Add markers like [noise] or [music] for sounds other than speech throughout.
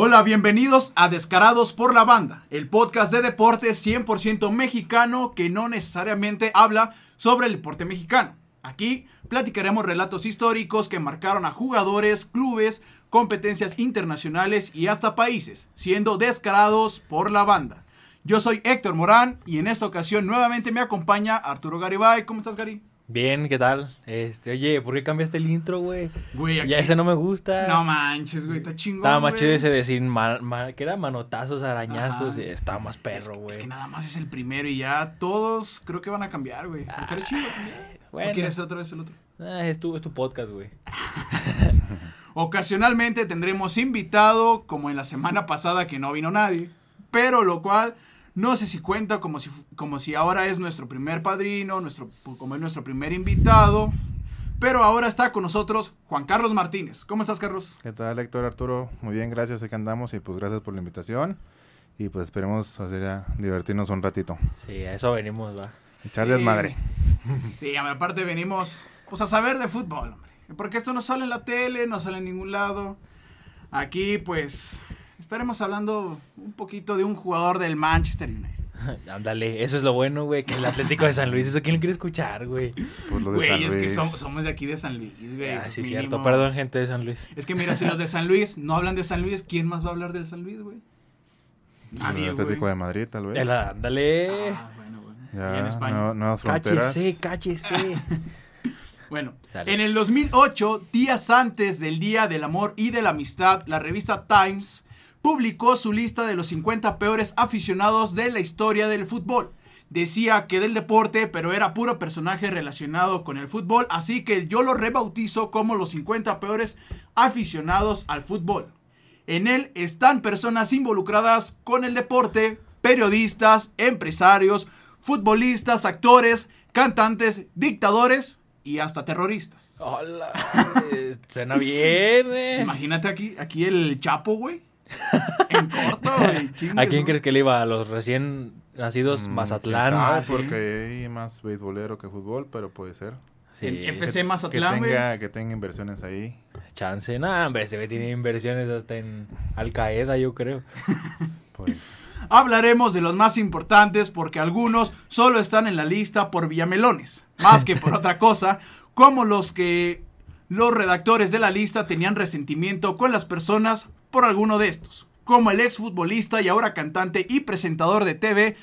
Hola, bienvenidos a Descarados por la Banda, el podcast de deportes 100% mexicano que no necesariamente habla sobre el deporte mexicano. Aquí platicaremos relatos históricos que marcaron a jugadores, clubes, competencias internacionales y hasta países, siendo descarados por la banda. Yo soy Héctor Morán y en esta ocasión nuevamente me acompaña Arturo Garibay. ¿Cómo estás, Gary? Bien, ¿qué tal? Este, oye, ¿por qué cambiaste el intro, güey? Güey, aquí... Ya ese no me gusta. No manches, güey, está chingón. Estaba más güey. chido ese de sin ma- ma- que era manotazos, arañazos, Ajá. y estaba más perro, güey. es que nada más es el primero y ya todos creo que van a cambiar, güey. Pero Estaría chido también. bueno. ¿O quieres otra vez el otro? Ah, es tu, es tu podcast, güey. [laughs] Ocasionalmente tendremos invitado, como en la semana pasada que no vino nadie, pero lo cual no sé si cuenta como si, como si ahora es nuestro primer padrino, nuestro, como es nuestro primer invitado. Pero ahora está con nosotros Juan Carlos Martínez. ¿Cómo estás, Carlos? ¿Qué tal, Héctor Arturo? Muy bien, gracias, aquí andamos y pues gracias por la invitación. Y pues esperemos o sea, divertirnos un ratito. Sí, a eso venimos, va. Echarles Sí. madre. Sí, aparte venimos pues a saber de fútbol, hombre. Porque esto no sale en la tele, no sale en ningún lado. Aquí pues estaremos hablando un poquito de un jugador del Manchester United. [laughs] Ándale, eso es lo bueno, güey, que el Atlético de San Luis, eso quién lo quiere escuchar, güey. Pues lo de Güey, San es que somos, somos de aquí de San Luis, güey. Ah, pues, sí, mínimo. cierto, perdón, gente de San Luis. Es que mira, si los de San Luis no hablan de San Luis, ¿quién más va a hablar del San Luis, güey? El Nadie, Atlético güey. de Madrid, tal vez. El- Ándale. Ah, bueno, bueno. ya, Y en España. nueva- nuevas fronteras. cállese, cállese. [laughs] Bueno, Dale. en el 2008, días antes del Día del Amor y de la Amistad, la revista Times publicó su lista de los 50 peores aficionados de la historia del fútbol. Decía que del deporte, pero era puro personaje relacionado con el fútbol, así que yo lo rebautizo como los 50 peores aficionados al fútbol. En él están personas involucradas con el deporte, periodistas, empresarios, futbolistas, actores, cantantes, dictadores y hasta terroristas. Hola, [laughs] suena bien, eh. Imagínate aquí, aquí el Chapo, güey. [laughs] En corto, güey. ¿A quién crees que le iba? ¿A los recién nacidos Mm, Mazatlán? Ah, sí. porque hay más beisbolero que fútbol, pero puede ser. Sí, En FC Que Mazatlán, güey. tenga, que tenga inversiones ahí. chance. No, hombre, se ve tiene inversiones hasta en Al Qaeda, yo creo. [laughs] Pues Hablaremos de los más importantes porque algunos solo están en la lista por Villamelones, más que por [laughs] otra cosa, como los que los redactores de la lista tenían resentimiento con las personas por alguno de estos, como el exfutbolista y ahora cantante y presentador de TV,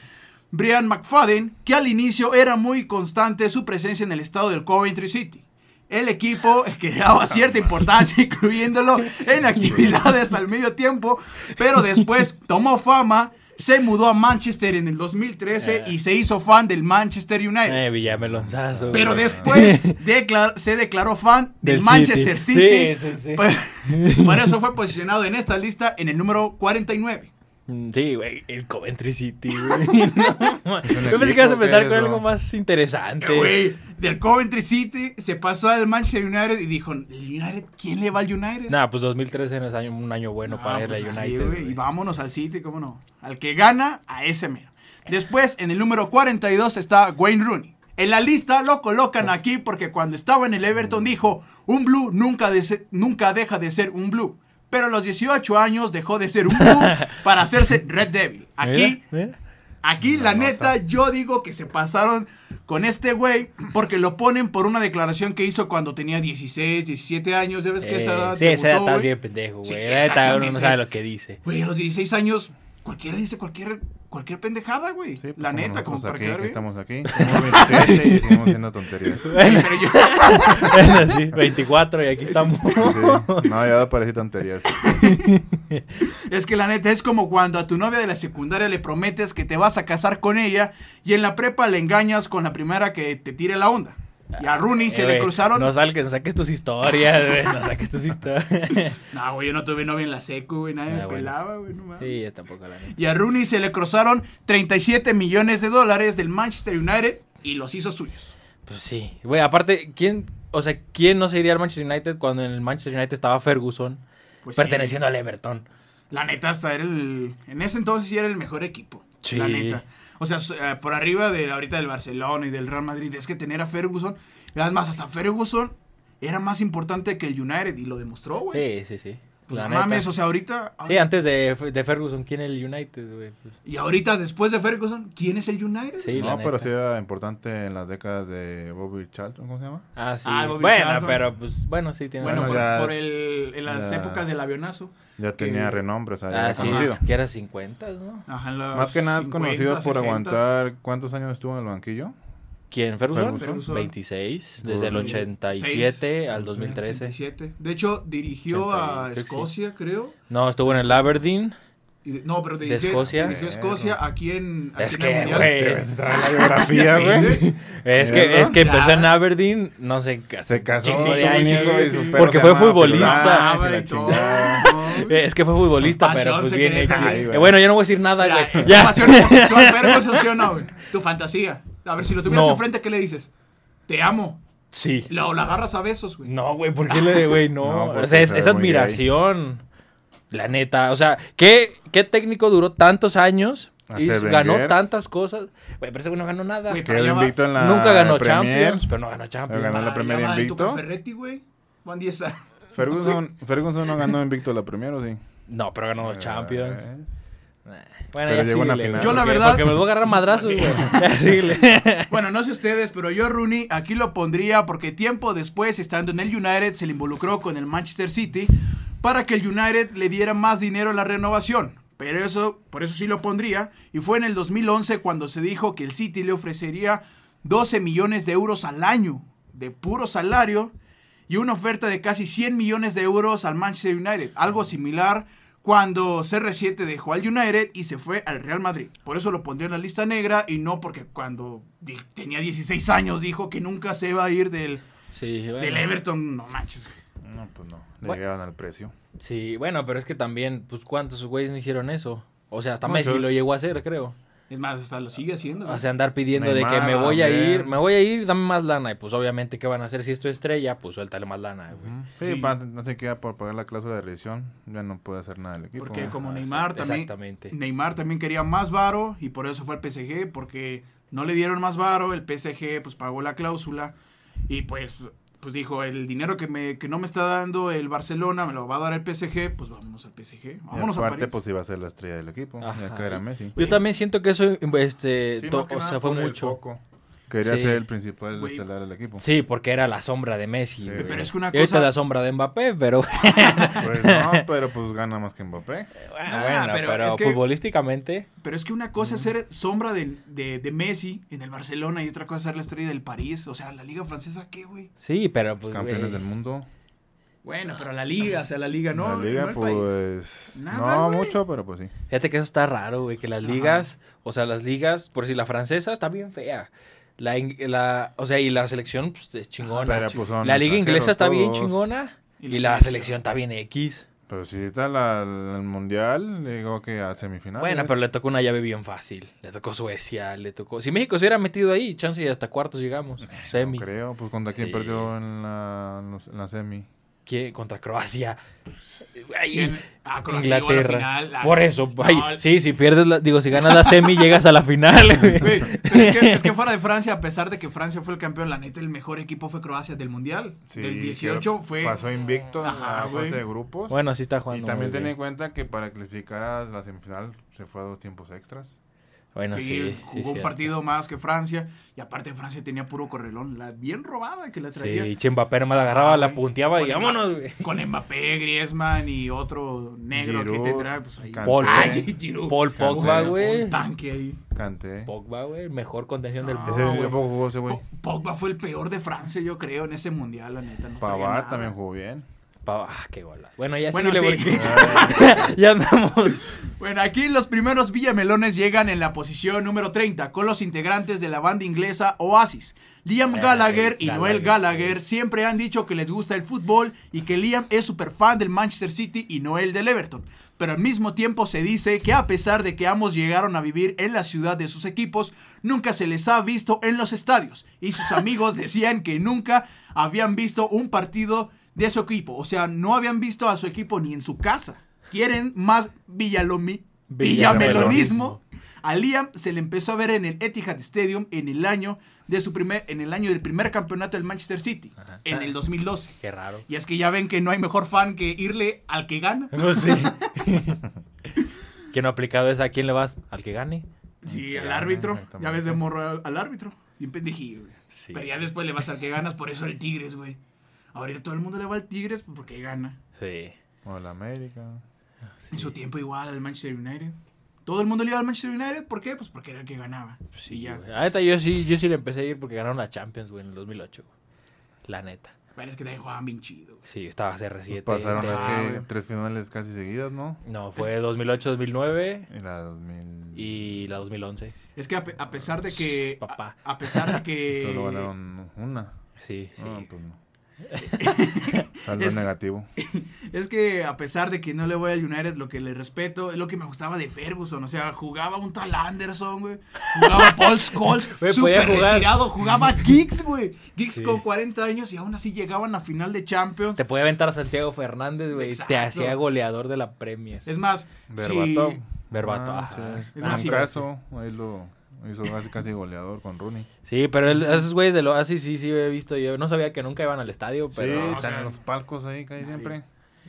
Brian McFadden, que al inicio era muy constante su presencia en el estado del Coventry City. El equipo [laughs] que daba cierta importancia, [laughs] incluyéndolo en actividades al medio tiempo, pero después tomó fama, se mudó a Manchester en el 2013 y se hizo fan del Manchester United. Eh, Villamelonzazo. Pero güey. después [laughs] declar- se declaró fan del, Manchester City. Sí, sí, sí. Pues, [laughs] por eso fue posicionado en esta lista en el número 49. Mm, Sí, güey, el Coventry City, güey. [laughs] No, ¿Es un yo pensé que ibas a empezar con algo más interesante. Eh, Güey, del Coventry City se pasó al Manchester United y dijo, ¿el United? ¿Quién le va al United? Nah, pues 2013 no es año- un año bueno para ir pues ahí, United. güey, güey. y vámonos al City, cómo no. Al que gana, a ese mero. Después, en el número 42 está Wayne Rooney. En la lista lo colocan aquí porque cuando estaba en el Everton dijo, un blue nunca, de nunca deja de ser un blue. Pero a los 18 años dejó de ser un [laughs] para hacerse Red Devil. Aquí, Mira, mira. aquí la neta, yo digo que se pasaron con este güey porque lo ponen por una declaración que hizo cuando tenía 16, 17 años. ¿Ya ves que esa Eh, edad sí, esa edad güey? bien pendejo, güey. Sí, no sabe lo que dice. Güey, a los 16 años, cualquiera dice cualquier, cualquier pendejada, güey. sí, pues, la como neta, como nosotros para aquí, quedar que bien. estamos aquí. Somos 27 y haciendo tonterías. Bueno, Pero yo- [laughs] bueno, sí, [laughs] 24 y aquí estamos. No, ya parecí tonterías. [laughs] es que la neta es como cuando a tu novia de la secundaria le prometes que te vas a casar con ella y en la prepa le engañas con la primera que te tire la onda. Y a Rooney se Eh, le cruzaron. No salques, no saques tus historias, güey. No saques tus historias. [laughs] No, güey, yo no tuve novia en la secu, güey. Nadie Ah, me bueno. pelaba, güey. No mames. Sí, yo tampoco la neta. Y a Rooney se le cruzaron 37 millones de dólares del Manchester United y los hizo suyos. Pues sí. Güey, aparte, ¿quién, o sea, quién no se iría al Manchester United cuando en el Manchester United estaba Ferguson Pues perteneciendo al Everton? La neta, hasta era el. En ese entonces sí era el mejor equipo. Sí. La neta. O sea, eh, por arriba de ahorita del Barcelona y del Real Madrid. Es que tener a Ferguson. Además, hasta Ferguson era más importante que el United y lo demostró, güey. Sí, sí, sí. Pues La no mames, neta. o sea, ahorita. Sí, antes de, de Ferguson, ¿quién es el United, güey? Pues, Y ahorita, después de Ferguson, ¿quién es el United? Sí, la no, pero neta. sí era importante en las décadas de Bobby Charlton, ¿cómo se llama? Ah, sí. Ah, Bobby bueno, Charlton. pero pues, bueno, sí tiene Bueno, Bueno, por, ya- por el, en las ya- épocas del avionazo. Ya tenía renombre, o sea, ya Ah, era sí, conocido. es que era 50, ¿no? Ajá, en los Más que nada es 50, conocido por 60s. aguantar cuántos años estuvo en el banquillo. ¿Quién? ¿Ferguson? Ferguson. 26, desde el Seis, 87 al 2013. 87. De hecho, dirigió a 80, creo que sí. Escocia, creo. No, estuvo en el Aberdeen. De- no, pero dirigió, Escocia? dirigió Escocia aquí en. Aquí Es en que, ves [laughs] la biografía, Sí, güey. Es que, es que empezó Ya. en Aberdeen, no sé, Se casó, tuvo de un años. hijo y sí, su sí. perro Porque fue futbolista. Eh, Es que fue futbolista, pero pues bien Eh. Bueno, yo no voy a decir nada, [laughs] ¿sí no, güey? Tu fantasía. A ver, si lo tuvieras No. enfrente, ¿qué le dices? Te amo. Sí. Lo, la agarras a besos, güey. No, güey, ¿por qué le, [laughs] güey? No, No, o sea, es, admiración. La neta, o sea, ¿qué, qué técnico duró tantos años y ganó Wenger. tantas cosas? Güey, pero ese güey no ganó nada. Güey, Quedó allá va- invicto en la Nunca ganó Premier. Champions, pero no ganó Champions. Pero ganó la Ah, Premier tu invicto. Ferretti, güey. Van 10 años. Ferguson, [laughs] Ferguson no ganó invicto la primera, ¿o sí? No, pero ganó Champions. Bueno, Pero ya llegó una final. Yo, la verdad- Porque me los voy a agarrar madrazos, güey. [laughs] [laughs] Bueno, no sé ustedes, pero yo Rooney aquí lo pondría porque tiempo después, estando en el United, se le involucró con el Manchester City para que el United le diera más dinero en la renovación. Pero eso, por eso sí lo pondría. Y fue en el 2011 cuando se dijo que el City le ofrecería 12 millones de euros al año de puro salario y una oferta de casi 100 millones de euros al Manchester United. Algo similar cuando CR7 dejó al United y se fue al Real Madrid. Por eso lo pondría en la lista negra y no porque cuando tenía 16 años dijo que nunca se iba a ir del, Sí, bueno. del Everton. No manches. güey. No, pues no. Le Bueno. llegaban al precio. Sí, bueno, pero es que también, pues, ¿cuántos güeyes no hicieron eso? O sea, hasta Muchos. Messi lo llegó a hacer, creo. Es más, hasta lo sigue haciendo. O güey. sea, andar pidiendo de que me voy a ir, me voy a ir, dame más lana. Y pues obviamente, ¿qué van a hacer si esto es estrella? Pues suéltale más lana, güey. Sí, Sí. pa- no se queda por pagar la cláusula de revisión. Ya no puede hacer nada el equipo. Porque como Neymar exact- también, Exactamente. Neymar también quería más varo y por eso fue al PSG porque no le dieron más varo, el PSG pues pagó la cláusula y pues pues dijo, el dinero que me que no me está dando el Barcelona me lo va a dar el PSG, pues vámonos al PSG, Y vámonos a aparte, París. pues iba a ser la estrella del equipo. Ajá. Ya que era Messi. Yo también siento que eso, este, Sí, to- más que o nada sea, fue mucho. Quería Sí. ser el principal estelar del equipo. Sí, porque era la sombra de Messi. Sí. Pero es que una Y ahorita cosa- la sombra de Mbappé, pero [laughs] Pues no, [laughs] pero pues gana más que Mbappé. bueno, Ah, bueno, pero pero, es que- futbolísticamente, Pero es que una cosa es ser sombra de, de, de Messi en el Barcelona y otra cosa es ser la estrella del París, o sea, la liga francesa qué, güey? sí, pero pues Campeones güey, del mundo. Bueno, pero la liga, o sea, la liga no, la liga, no el país. pues. Nada, no mucho, pero pues sí. Fíjate que eso está raro, güey, que las Ajá. ligas, o sea, las ligas, por si la francesa está bien fea. La, la, o sea, y la selección, pues, es chingona. Pero, pues, son la liga inglesa está bien extranjeros chingona. Y Y, la la selección. selección está bien X. Pero si está la, el mundial, le digo que a semifinales. Bueno, pero le tocó una llave bien fácil. Le tocó Suecia, le tocó... Si México se hubiera metido ahí, chance y hasta cuartos llegamos. Semi. No creo, pues contra quién Sí. perdió en la, en la semi. Contra Croacia. Ah, la Inglaterra. final. Por eso, sí, si pierdes la, digo, si ganas la semi, [laughs] llegas a la final, es, que, es que fuera de Francia, a pesar de que Francia fue el campeón, la neta, el mejor equipo fue Croacia del Mundial. Sí, del que 18 fue... Pasó invicto en Ajá, la güey. fase de grupos. Bueno, sí está y jugando. también muy ten en cuenta que para clasificar a la semifinal se fue a dos tiempos extras. Bueno, sí, sí, jugó sí, un partido más que Francia. Y aparte Francia tenía puro correlón. La bien robada que la traía. Sí, Chembapé nomás la agarraba, Ah, la punteaba y vámonos, Mbappé- güey. Con Mbappé, Griezmann y otro negro que te trae. Pues ahí. Paul, Ah. [laughs] Giroud. Paul Pogba, Un- güey. Un tanque ahí. Canté. Pogba, güey, mejor contención del No, Ese güey. ¿a poco jugó ese güey. Pogba fue el peor de Francia, yo creo, en ese mundial, la neta. No Pavard también jugó bien. Pa- Ah, qué bola. Bueno, ya Bueno, sí. porque [laughs] ya andamos. Bueno, aquí los primeros Villamelones llegan en la posición número 30 con los integrantes de la banda inglesa Oasis. Liam Eh, Gallagher y Noel Gallagher siempre han dicho que les gusta el fútbol y que Liam es súper fan del Manchester City y Noel del Everton. Pero al mismo tiempo se dice que a pesar de que ambos llegaron a vivir en la ciudad de sus equipos, nunca se les ha visto en los estadios. Y sus amigos decían que nunca habían visto un partido de su equipo. O sea, no habían visto a su equipo ni en su casa. Quieren más Villalomi Villamelonismo. A Liam se le empezó a ver en el Etihad Stadium en el año de su primer, en el año del primer campeonato del Manchester City, Ajá. en el 2012. Qué raro. Y es que ya ven que no hay mejor fan que irle al que gana. Pues sí. [laughs] ¿Quién no ha aplicado esa? ¿A quién le vas? ¿Al que gane? Sí, al árbitro. Ya ves de morro al, al árbitro. Bien pendejillo. Sí. Pero ya después le vas al que ganas, por eso el Tigres, güey. Ahorita todo el mundo le va al Tigres porque gana. Sí. O la América. En su tiempo igual al Manchester United. Todo el mundo le iba al Manchester United, ¿por qué? Pues porque era el que ganaba. Sí, ya. güey. La neta, yo sí, yo sí le empecé a ir porque ganaron la Champions, güey, en el 2008. güey. La neta. Bueno, es que también jugaban bien chido. güey. Sí, estaba CR7. Pues pasaron Ah, tres finales casi seguidas, ¿no? No, fue 2008-2009 Y la 2000. y la 2011. Es que a, pe- a pesar de que... Papá. A, a pesar de que... [laughs] Solo ganaron una. Sí, sí. No, pues no. [laughs] Saldo Es que- negativo. [laughs] Es que a pesar de que no le voy al United, lo que le respeto es lo que me gustaba de Ferguson. O sea, jugaba un tal Anderson, güey. Jugaba Paul Scholes, súper podía jugar. retirado. Jugaba Giggs, güey. Giggs Sí. con 40 años y aún así llegaban a final de Champions. Te podía aventar a Santiago Fernández, güey. Te hacía goleador de la Premier. Es más, Verbato, Ah, ajá. sí, Es más, un caso, ahí lo hizo casi, casi goleador con Rooney. Sí, pero el- esos güeyes de lo así sí, sí he visto. Yo no sabía que nunca iban al estadio, Sí, pero o están sea, en los palcos ahí casi siempre.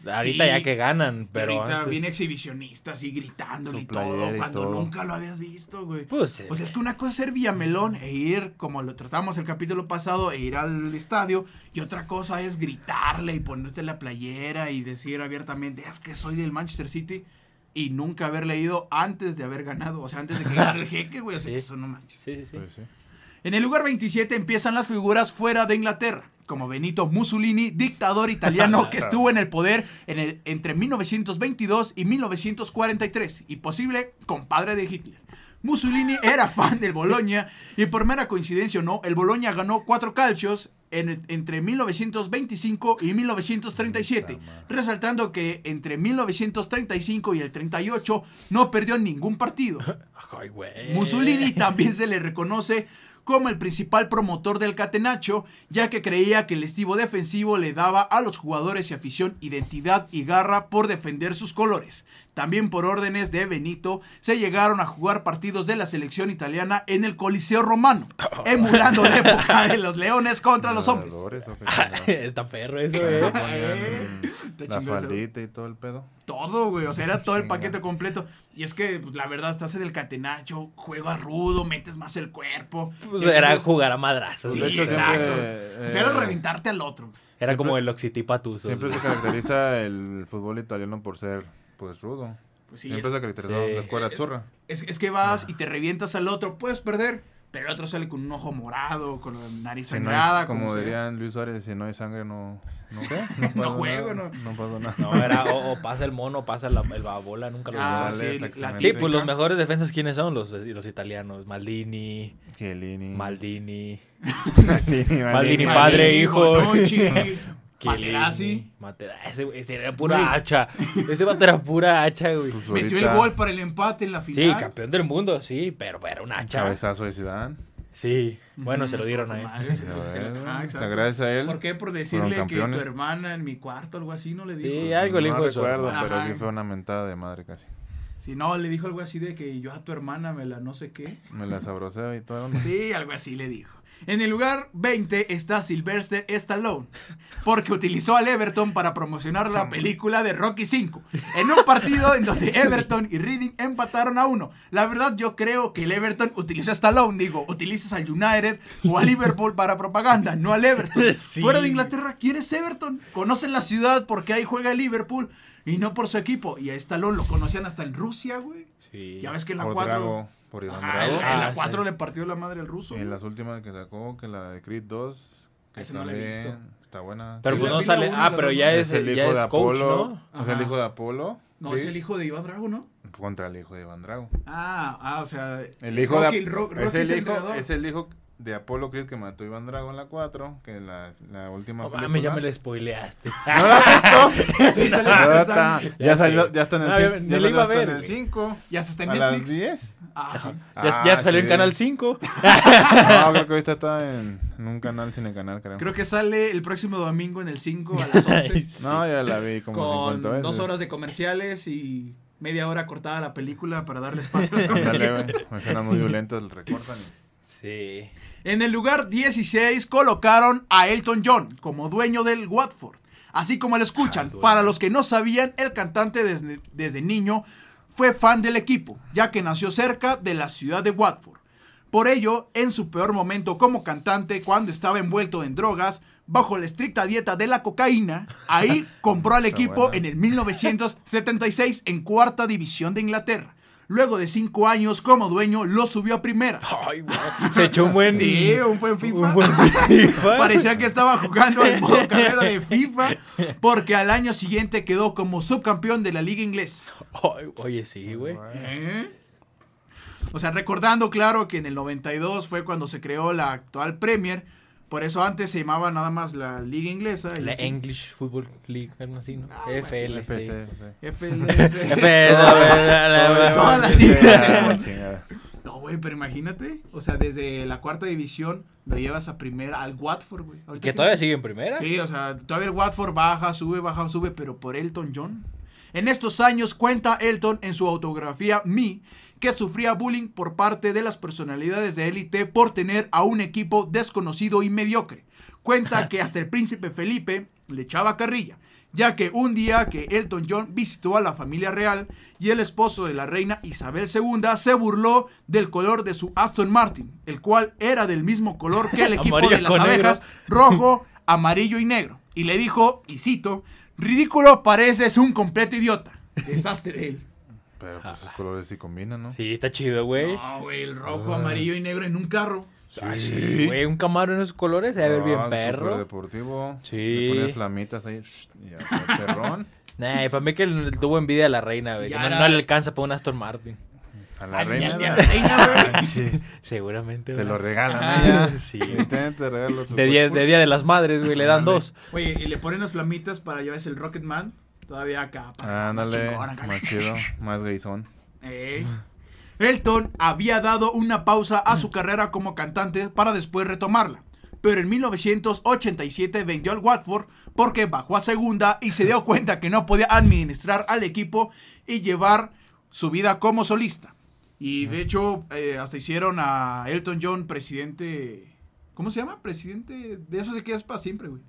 ahorita sí. ya que ganan, pero ahorita antes- bien exhibicionista, así gritándole y todo, y cuando todo. nunca lo habías visto, güey. pues O sea, es que una cosa es ser Villamelón e ir, como lo tratamos el capítulo pasado, e ir al estadio, y otra cosa es gritarle y ponerte la playera y decir abiertamente, es que soy del Manchester City, y nunca haber leído antes de haber ganado, o sea, antes de que [laughs] ganara el jeque, güey, o sea, Sí. que eso no manches. sí, sí, sí. Pues sí. En el lugar 27 empiezan las figuras fuera de Inglaterra, como Benito Mussolini, dictador italiano [laughs] que estuvo en el poder en el- entre 1922 y 1943 y posible compadre de Hitler. Mussolini era fan del Boloña y por mera coincidencia o no, el Boloña ganó cuatro calcios en- entre 1925 y 1937, Puta madre. resaltando que entre 1935 y el 38 no perdió ningún partido. [laughs] Ay. Mussolini también se le reconoce como el principal promotor del catenacho, ya que creía que el estivo defensivo le daba a los jugadores y afición identidad y garra por defender sus colores. También por órdenes de Benito se llegaron a jugar partidos de la selección italiana en el Coliseo Romano, [laughs] emulando la época [laughs] de los leones contra los hombres. [laughs] Está perro eso, eh. Eh, La faldita y todo el pedo. todo, güey. O sea, era todo el paquete completo. Y es que, pues, la verdad, estás en el catenacho, juegas rudo, metes más el cuerpo. Pues era entonces- jugar a madrazos. Sí, de hecho, exacto. siempre, o sea, era eh, reventarte al otro. Era siempre- como el oxitipatuso. Siempre se caracteriza el fútbol italiano por ser, pues, rudo. Pues sí, se caracterizó sí. la escuela Eh, zurra. es- es que vas y te revientas al otro, puedes perder. Pero el otro sale con un ojo morado, con la nariz Si no sangrada. hay, como dirían Luis Suárez, si no hay sangre, no... ¿No qué? [laughs] No pasa juego, nada, no. No pasa nada. No, era o, o pasa el mono, o pasa la, el babola, nunca lo Ah, sí, la. Sí, pues los mejores defensas, ¿quiénes son? Los, los italianos. Maldini, Chiellini. Maldini, [laughs] Maldini. Maldini padre, hijo. [laughs] Chiellini, Materazzi. Matera- ese, ese era pura Güey. hacha. Ese vato era pura hacha, güey. Pues Metió el gol para el empate en la Sí, final. campeón del mundo, sí, pero era una hacha. Cabezazo de Zidane. Sí, bueno, se lo dieron a él. madre, o sea, gracias a él. ¿Por qué? Por decirle que tu hermana en mi cuarto, algo así, ¿no le dijo? Sí, algo le no dijo eso. recuerdo, Ajá. pero sí fue una mentada de madre casi. Si no, le dijo algo así de que yo a tu hermana me la no sé qué. Me la sabroseo y todo. Sí, algo así le dijo. En el lugar 20 está Sylvester Stallone, porque utilizó al Everton para promocionar la película de Rocky V, en un partido en donde [laughs] Everton y Reading empataron a uno. La verdad yo creo que el Everton utilizó a Stallone, digo, utilizas al United o a Liverpool para propaganda, no al Everton. [laughs] Sí. Fuera de Inglaterra, ¿quién es Everton? Conocen la ciudad porque ahí juega el Liverpool y no por su equipo. Y a Stallone lo conocían hasta en Rusia, güey. Sí. Ya ves que en la Por 4... Por Iván Ajá, en, Drago. la- en la Ah, 4 sí. le partió la madre al ruso. Y en las últimas que sacó, que la de Creed 2, que Esa no la he visto. está buena. Pero pues la- no la sale. Ah, la pero ya ¿no? es, el hijo ya de es coach, Apolo. ¿no? Es el hijo de Apolo. No, es el hijo de Iván Drago, ¿no? Contra el hijo de Iván Drago. Ah, ah, o sea. El hijo Rocky, de Ro- Rocky es, el hijo, es el hijo de Apolo Creed que mató a Iván Drago en la 4, que la, la última No película. mames, ya me lo spoileaste. [laughs] [laughs] Ya estresando. está, Ya ya, salió, ya está en el Ah, 5. yo ni ya lo iba a ver, en el güey. 5. Ya se está en A las Netflix. 10. Ah, sí. ya ya Ah, salió en sí. Canal 5. [laughs] No, creo que ahorita está en, en un canal, cine canal, creo. Creo que sale el próximo domingo en el 5 a las [laughs] 11. No, ya la vi como con 50 veces. dos horas de comerciales y media hora cortada la película para darle espacio a los [laughs] Dale, comerciales. güey. Escenas muy violentas, le recortan. Sí. En el lugar 16 colocaron a Elton John como dueño del Watford. Así como lo escuchan, Ah, para los que no sabían, el cantante desde, desde niño fue fan del equipo, ya que nació cerca de la ciudad de Watford. Por ello, en su peor momento como cantante, cuando estaba envuelto en drogas, bajo la estricta dieta de la cocaína, ahí [laughs] compró al equipo en el 1976 en cuarta división de Inglaterra. Luego de cinco años como dueño, lo subió a primera. Ay. [laughs] Se echó un buen. Sí, un buen FIFA. Un buen FIFA. [laughs] Parecía que estaba jugando el modo [laughs] carrera de FIFA porque al año siguiente quedó como subcampeón de la liga inglesa. Oye, sí, güey. ¿Eh? O sea, recordando claro que en el 92 fue cuando se creó la actual Premier, por eso antes se llamaba nada más la liga inglesa. y La así. English Football League, algo así, ¿no? Ah, FL. FC, sí. sí. FLS. F, no, [laughs] [laughs] la- la- la- Todas las chingada. No, güey, pero imagínate. O sea, desde la cuarta división lo llevas a primera al Watford, güey. Que todavía sigue en primera. Sí, o sea, todavía el Watford baja, sube, baja, sube, pero por Elton John. En estos años cuenta Elton en su autografía Me que sufría bullying por parte de las personalidades de élite por tener a un equipo desconocido y mediocre. Cuenta que hasta el príncipe Felipe le echaba carrilla, ya que un día que Elton John visitó a la familia real y el esposo de la reina Isabel II se burló del color de su Aston Martin, el cual era del mismo color que el [laughs] equipo de las negro. abejas, rojo, amarillo y negro. Y le dijo, y cito, ridículo pareces un completo idiota. [laughs] Desastre de él. Pero pues sus colores sí combinan, ¿no? Sí, está chido, güey. No, güey, el rojo, amarillo y negro en un carro. Ay, sí, güey, un camaro en esos colores se debe ver bien Ah, perro. deportivo. Sí. Le pones flamitas ahí. shh, Y ya, [laughs] perrón. Nah, para mí que le tuvo envidia a la reina, güey. Que no, no le alcanza para un Aston Martin. A la Ay, reina. a la reina, güey. [laughs] Sí, Seguramente, Se [laughs] güey. lo regalan. Ajá. ¿eh? Sí. Te regalo tu De día, de día de las madres, güey, le dan dos. Oye, y le ponen las flamitas para llevarse el Rocket Man. Todavía acá. para- más Ándale, chingón más chido, [laughs] más gayzón. Ey. Elton había dado una pausa a su carrera como cantante para después retomarla. Pero en 1987 vendió al Watford porque bajó a segunda y se dio cuenta que no podía administrar al equipo y llevar su vida como solista. Y de hecho, eh, hasta hicieron a Elton John presidente. ¿Cómo se llama? Presidente. De eso se queda para siempre, güey.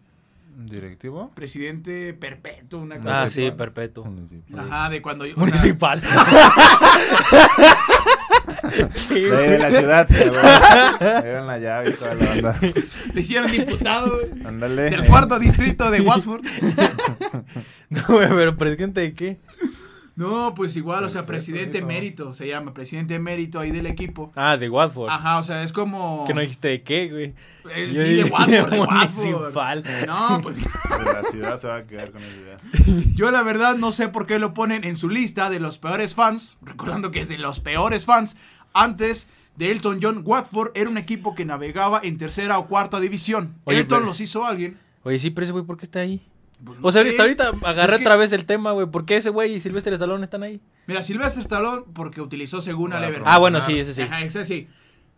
¿Directivo? Presidente perpetuo, una cosa Ah, sí, perpetuo. Municipal. Ajá, de cuando. o sea, Municipal. [laughs] Sí, De, la ciudad. Eran la llave y toda la onda. le hicieron diputado, güey. Ándale. Del cuarto distrito de Watford. [laughs] No, güey, pero presidente de qué? No, pues igual, o sea, presidente hijo. emérito, se llama, presidente emérito ahí del equipo. Ah, de Watford. Ajá, o sea, es como... Que no dijiste de qué, güey. Eh, Yo sí, de Watford, de [laughs] Watford. municipal. No, pues [laughs] De la ciudad se va a quedar con esa idea. yo la verdad no sé por qué lo ponen en su lista de los peores fans, recordando que es de los peores fans. Antes de Elton John, Watford era un equipo que navegaba en tercera o cuarta división. Oye, Elton pero- los hizo alguien. Oye, sí, pero ese güey, ¿por qué está ahí? Pues, no O sea, sé. ahorita agarré Es que- otra vez el tema, güey. ¿Por qué ese güey y Silvestre Stallone están ahí? Mira, Sylvester Stallone porque utilizó según a Para Lever. Ah, bueno, sí, ese sí. Ajá, ese sí.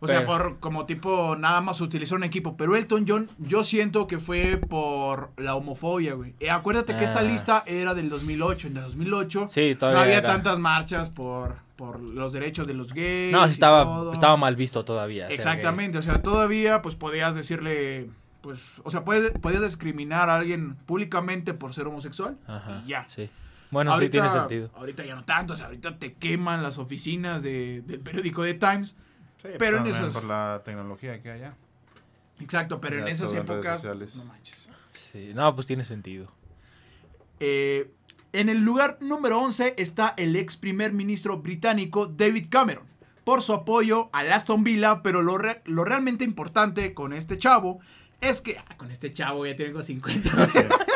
O sea, por como tipo, nada más utilizó un equipo. Pero Elton John, yo siento que fue por la homofobia, güey. Eh, acuérdate que esta Ah. lista era del 2008. En el 2008 Sí, no todavía había era. tantas marchas por, por los derechos de los gays. No, estaba, todo. estaba mal visto todavía. Exactamente, o sea, todavía pues podías decirle, pues, o sea, puedes, podías discriminar a alguien públicamente por ser homosexual. Ajá. Y ya. Sí. Bueno, sí tiene sentido. Ahorita ya no tanto, o sea, ahorita te queman las oficinas de- del periódico The Times. Sí, Pero en esos- Por la tecnología que hay allá. Exacto, pero en Ya esas en redes épocas. No manches. Sí. No, pues tiene sentido. Eh, en el lugar número 11 está el ex primer ministro británico David Cameron por su apoyo al Aston Villa, pero lo, re- lo realmente importante con este chavo es que ah, con este chavo ya tengo 50.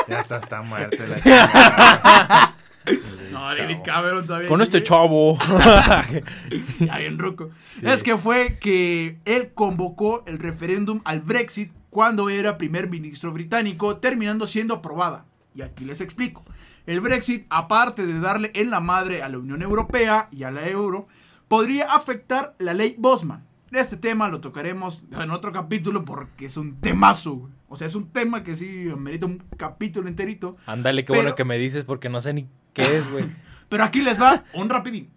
Ya está, está muerta la [laughs] no, David Cameron todavía Con este chavo. [laughs] Ya bien ruco. Es que fue que él convocó el referéndum al Brexit cuando era primer ministro británico, terminando siendo aprobada. Y aquí les explico. El Brexit, aparte de darle en la madre a la Unión Europea y a la euro, podría afectar la ley Bosman. Este tema lo tocaremos en otro capítulo porque es un temazo. güey. O sea, es un tema que sí merita un capítulo enterito. Ándale, qué Pero- bueno que me dices porque no sé ni ¿Qué es, güey? [laughs] Pero aquí les va un rapidín.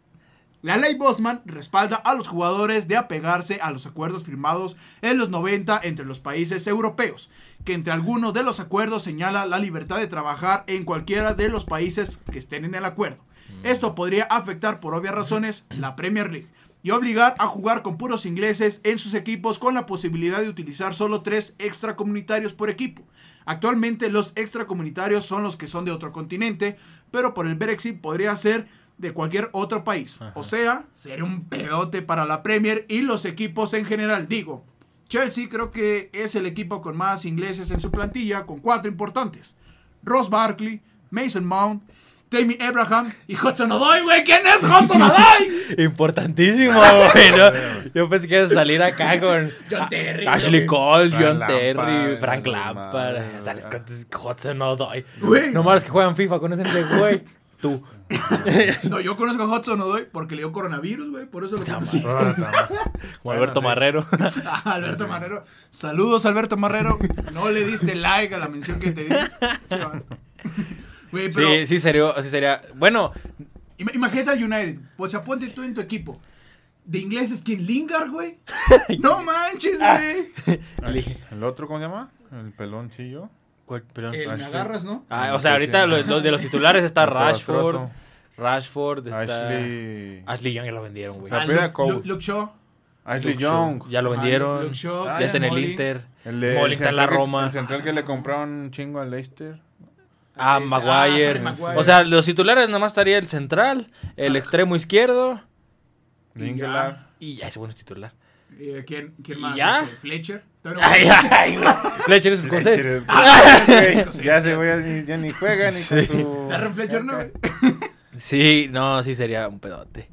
La ley Bosman respalda a los jugadores de apegarse a los acuerdos firmados en los 90 entre los países europeos, que entre algunos de los acuerdos señala la libertad de trabajar en cualquiera de los países que estén en el acuerdo. Esto podría afectar por obvias razones la Premier League y obligar a jugar con puros ingleses en sus equipos con la posibilidad de utilizar solo tres extracomunitarios por equipo. Actualmente los extracomunitarios son los que son de otro continente, pero por el Brexit podría ser de cualquier otro país. O sea, sería un pedote para la Premier y los equipos en general. Digo, Chelsea creo que es el equipo con más ingleses en su plantilla, con cuatro importantes. Ross Barkley, Mason Mount, Tammy Abraham y Hudson Odoi, güey. ¿Quién es Hudson Odoi? [laughs] Importantísimo, güey. ¿no? Yo pensé que iba a salir acá con John Terry. Ashley Cole, Frank John Lampard, Terry, Frank Lampard. Sales con Hudson Odoi. Güey. No mames que juegan FIFA con ese güey. Tú. [laughs] No, yo conozco a Hudson Odoi porque le dio coronavirus, güey. Por eso lo conocí. Ah, [laughs] Como Alberto. Marrero. Ah, Alberto Marrero. Saludos, Alberto Marrero. No le diste like a la mención que te di. chaval. Güey, pero Sí, sí sería, sí sería. Bueno, ima- imagínate al United. O sea, ponte tú en tu equipo. De ingleses, ¿quién? Lingard, güey. [laughs] No manches, güey. [laughs] ¿El, el otro cómo se llama? El peloncillo. ¿cuál? Perdón. El me agarras, ¿no? Ah, o sea, ahorita lo- lo de los titulares está [laughs] El Rashford. Desastroso. Rashford está. Ashley, Ashley. Young ya lo vendieron, güey. sea, Ah, Luke. Luke- Luke Shaw. Ashley Luke Shaw, Young. Ya lo Ah, vendieron. Luke Shaw, Ah, ya está en el. Inter. El, de- el está en la central que- Roma. El central que le compraron un chingo al Leicester. Ah, Este, Maguire. O sea, los titulares nada más estaría el central, el Ah. extremo izquierdo. Y Lingard. Y ya ese bueno es titular. Eh, ¿quién, ¿Quién ¿Y más? ya? Este, Fletcher. Todavía no- Ay, [laughs] ay, güey. Fletcher es escocés. Fletcher es- [laughs] Ah, [laughs] Ya se güey, ya ni, ya ni juega ni con su. Darren Fletcher, ¿no? Sí, no, sí sería un pedote.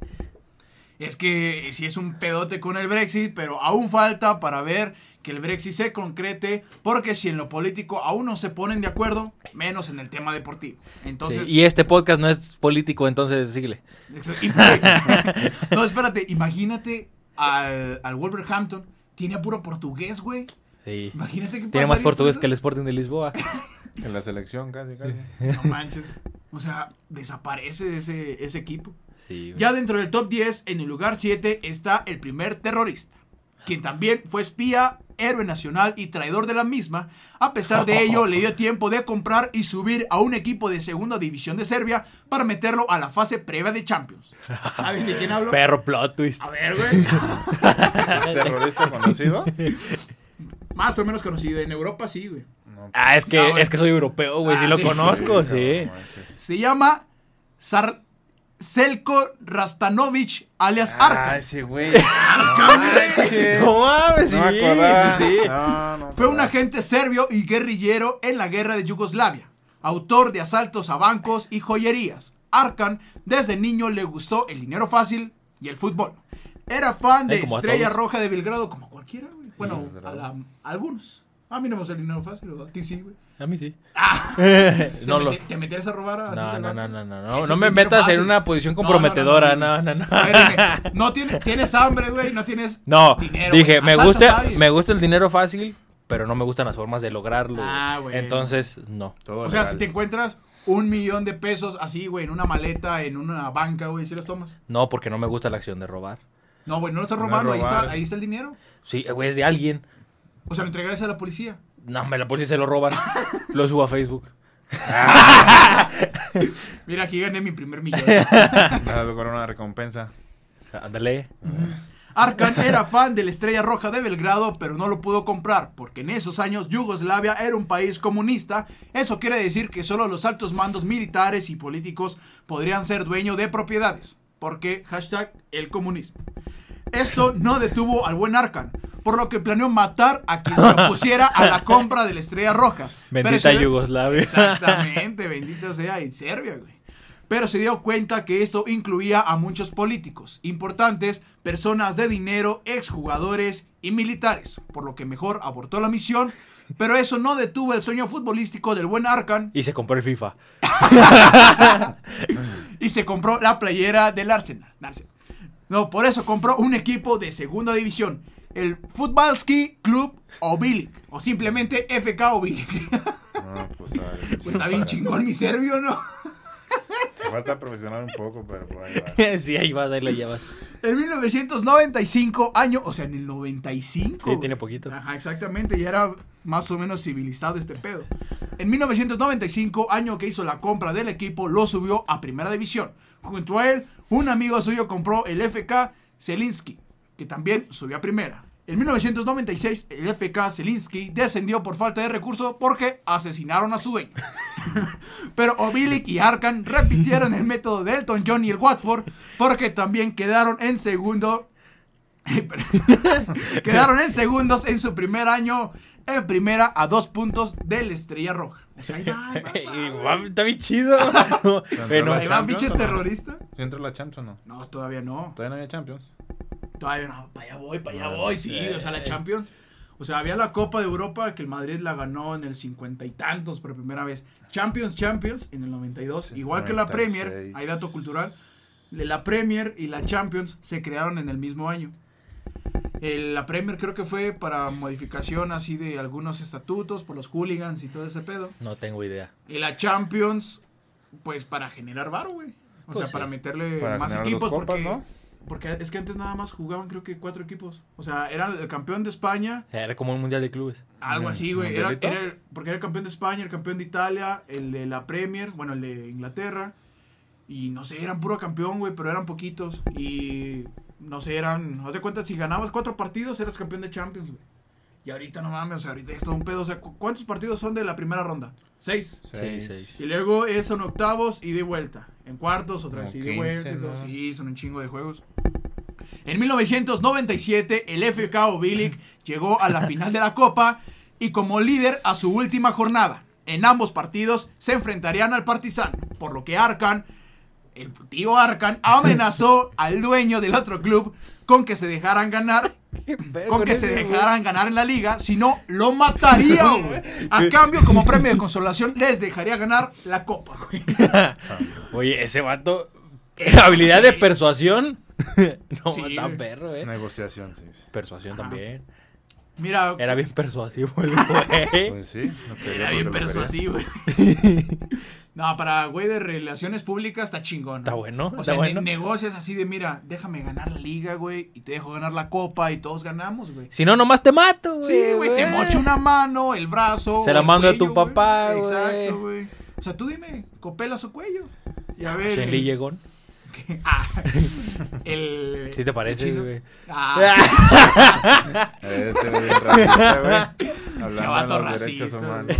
Es que sí es un pedote con el Brexit, pero aún falta para ver que el Brexit se concrete, porque si en lo político aún no se ponen de acuerdo, menos en el tema deportivo. Entonces, Sí, Y este podcast no es político, entonces síguele. y- [laughs] no, espérate, imagínate al, al Wolverhampton, tiene puro portugués, güey. Sí. Imagínate que Tiene más portugués que el Sporting de Lisboa. [laughs] En la selección, casi, casi. No manches. O sea, desaparece ese, ese equipo. Sí. Ya dentro del top 10, en el lugar 7, está el primer terrorista, quien también fue espía, héroe nacional y traidor de la misma. A pesar de ello, le dio tiempo de comprar y subir a un equipo de segunda división de Serbia para meterlo a la fase previa de Champions. ¿Saben de quién hablo? Perro plot twist. A ver, güey. [laughs] ¿Terrorista conocido? Más o menos conocido. En Europa sí, güey. No, Ah, es que, es que soy europeo, güey. sí Ah, lo sí. conozco, no sí. manches. Se llama Sar Selko Rastanovic, alias Arca. Ah, ese güey. [laughs] No mames, sí. No me acordaba. sí, sí. No, no me Fue un agente serbio y guerrillero en la guerra de Yugoslavia, autor de asaltos a bancos y joyerías. Arkan desde niño le gustó el dinero fácil y el fútbol. Era fan de como a Estrella todos. Roja de Belgrado, como cualquiera, güey. Bueno, Sí, a, la- a algunos. A mí no me gusta el dinero fácil, ¿o a ti sí, güey. A mí sí. Ah, [laughs] no ¿te, lo. te meterías a robar a No, no, no, no, no. No, no me metas fácil. en una posición No, no, comprometedora. no, No, no, no. Tienes, tienes hambre, güey, no tienes No, dinero, dije, me gusta, me gusta el dinero fácil, pero no me gustan las formas de lograrlo. Ah, güey. Entonces, no. Todo O sea, legal. si te encuentras un millón de pesos así, güey, en una maleta, en una banca, güey, ¿sí los tomas? No, porque no me gusta la acción de robar. No, güey, no lo estás No es robando, ahí, robar. está, ahí está el dinero. Sí, güey, es de alguien. O sea, lo entregarás a la policía. No, me la policía se lo roban. [laughs] lo subo a Facebook. [laughs] Mira, aquí gané mi primer millón. Nada, era una recompensa. O sea, ándale. Arkan era fan de la Estrella Roja de Belgrado, pero no lo pudo comprar, porque en esos años Yugoslavia era un país comunista. Eso quiere decir que solo los altos mandos militares y políticos podrían ser dueños de propiedades. Porque hashtag el comunismo. Esto no detuvo al buen Arkan, por lo que planeó matar a quien se opusiera a la compra de la Estrella Roja. Bendita Yugoslavia. Exactamente, bendita sea y Serbia, güey. Pero se dio cuenta que esto incluía a muchos políticos importantes, personas de dinero, exjugadores y militares, por lo que mejor abortó la misión. Pero eso no detuvo el sueño futbolístico del buen Arkan Y se compró el FIFA. [laughs] y se compró la playera del Arsenal. Arsenal. No, por eso compró un equipo de segunda división, el Futbalski Club Obilic, o simplemente FK Obilic. No, pues, a ver, Pues está bien chingón mi serbio, ¿no? falta profesional un poco, pero por ahí va. [laughs] sí, ahí vas, ahí lo llevas. En 1995, año, o sea, en el 95. Sí, tiene poquito. Ajá, exactamente, ya era más o menos civilizado este pedo. En 1995, año que hizo la compra del equipo, lo subió a primera división. Junto a él, un amigo suyo compró el FK Zelinsky, que también subió a primera. En 1996, el FK Zelinsky descendió por falta de recursos porque asesinaron a su dueño. [laughs] Pero Obilic y Arkan repitieron el método de Elton John y el Watford porque también quedaron en segundo [laughs] [laughs] Quedaron en segundos en su primer año en primera a dos puntos del Estrella Roja. O sea, ahí va, ahí va, [laughs] ahí va, Está bien chido. [laughs] Ahí va, Champions pinche terrorista. ¿Sí entró la Champions o no? No, todavía no. ¿Todavía no había Champions? Todavía no. Para allá voy, para allá Ah, voy. Sí, o sea, la Champions. O sea, había la Copa de Europa que el Madrid la ganó en el cincuenta y tantos por primera vez. Champions, Champions en el 92. Sí, Igual que la 96. Premier, hay dato cultural. La Premier y la Champions se crearon en el mismo año. El- la Premier creo que fue para modificación así de algunos estatutos por los hooligans y todo ese pedo. no tengo idea. Y la Champions, pues para generar varo, güey. O Pues sea, sí. para meterle Para más equipos. copas, porque, ¿no? porque es que antes nada más jugaban creo que cuatro equipos. O sea, era el campeón de España, Era como un mundial de clubes. algo ¿Un así, güey. Era, mundialito? era el- porque era el campeón de España, el campeón de Italia, el de la Premier, bueno, el de Inglaterra. Y no sé, eran puro campeón, güey, pero eran poquitos. Y no sé, eran. Haz de cuenta, si ganabas cuatro partidos, eras campeón de Champions, güey. Y ahorita no mames, o sea, ahorita es todo un pedo. O sea, ¿cu- ¿cuántos partidos son de la primera ronda? Seis. Seis. seis. Y luego es en octavos y de vuelta. En cuartos, otra vez y de vuelta. y 15, todo. ¿no? Sí, son un chingo de juegos. En 1997, el FK Obilic [laughs] llegó a la final de la Copa y como líder a su última jornada. En ambos partidos se enfrentarían al Partizan, por lo que Arkan, el tío Arkan, amenazó al dueño del otro club con que se dejaran ganar con que se dejaran ganar en la liga, si no, lo mataría, [laughs] güey. A cambio, como premio de consolación, les dejaría ganar la copa, güey. [laughs] Oye, ese vato. Habilidad sí. de persuasión. [laughs] no, Sí, tan perro, eh. Negociación, sí. sí. Persuasión Ajá. también. Mira, Era bien persuasivo el güey. Pues sí. no era bien persuasivo, güey. No, para güey de relaciones públicas está chingón. ¿no? Está bueno, O está sea, bueno. negocias así de, mira, déjame ganar la liga, güey, y te dejo ganar la copa y todos ganamos, güey. Si no, nomás te mato, güey. Sí, güey, te mocho una mano, el brazo. Se la mando a tu papá, güey. Exacto, güey. O sea, tú dime, ¿copelas o cuello? Y a ver. Shenli el- Llegón. [laughs] Ah, [laughs] el. ¿Sí te parece, güey? Ah, [laughs] Ese güey bien racista, güey. Hablando Chavato de los derechos racista, humanos.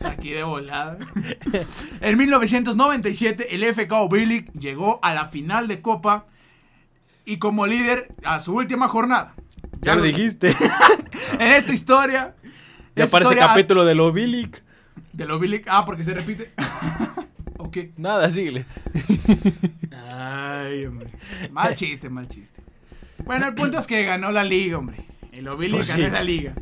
Aquí de volada. En 1997, el FK Obilic llegó a la final de Copa y como líder a su última jornada. Ya lo dijiste. [laughs] En esta historia. Ya esta aparece historia capítulo de lo Bilic. Del Obilic. Ah, porque se repite. [laughs] ok. Nada, síguele. Ay, hombre. Mal chiste, mal chiste. Bueno, el punto es que ganó la liga, hombre. El Obilic Pues ganó sí. la liga.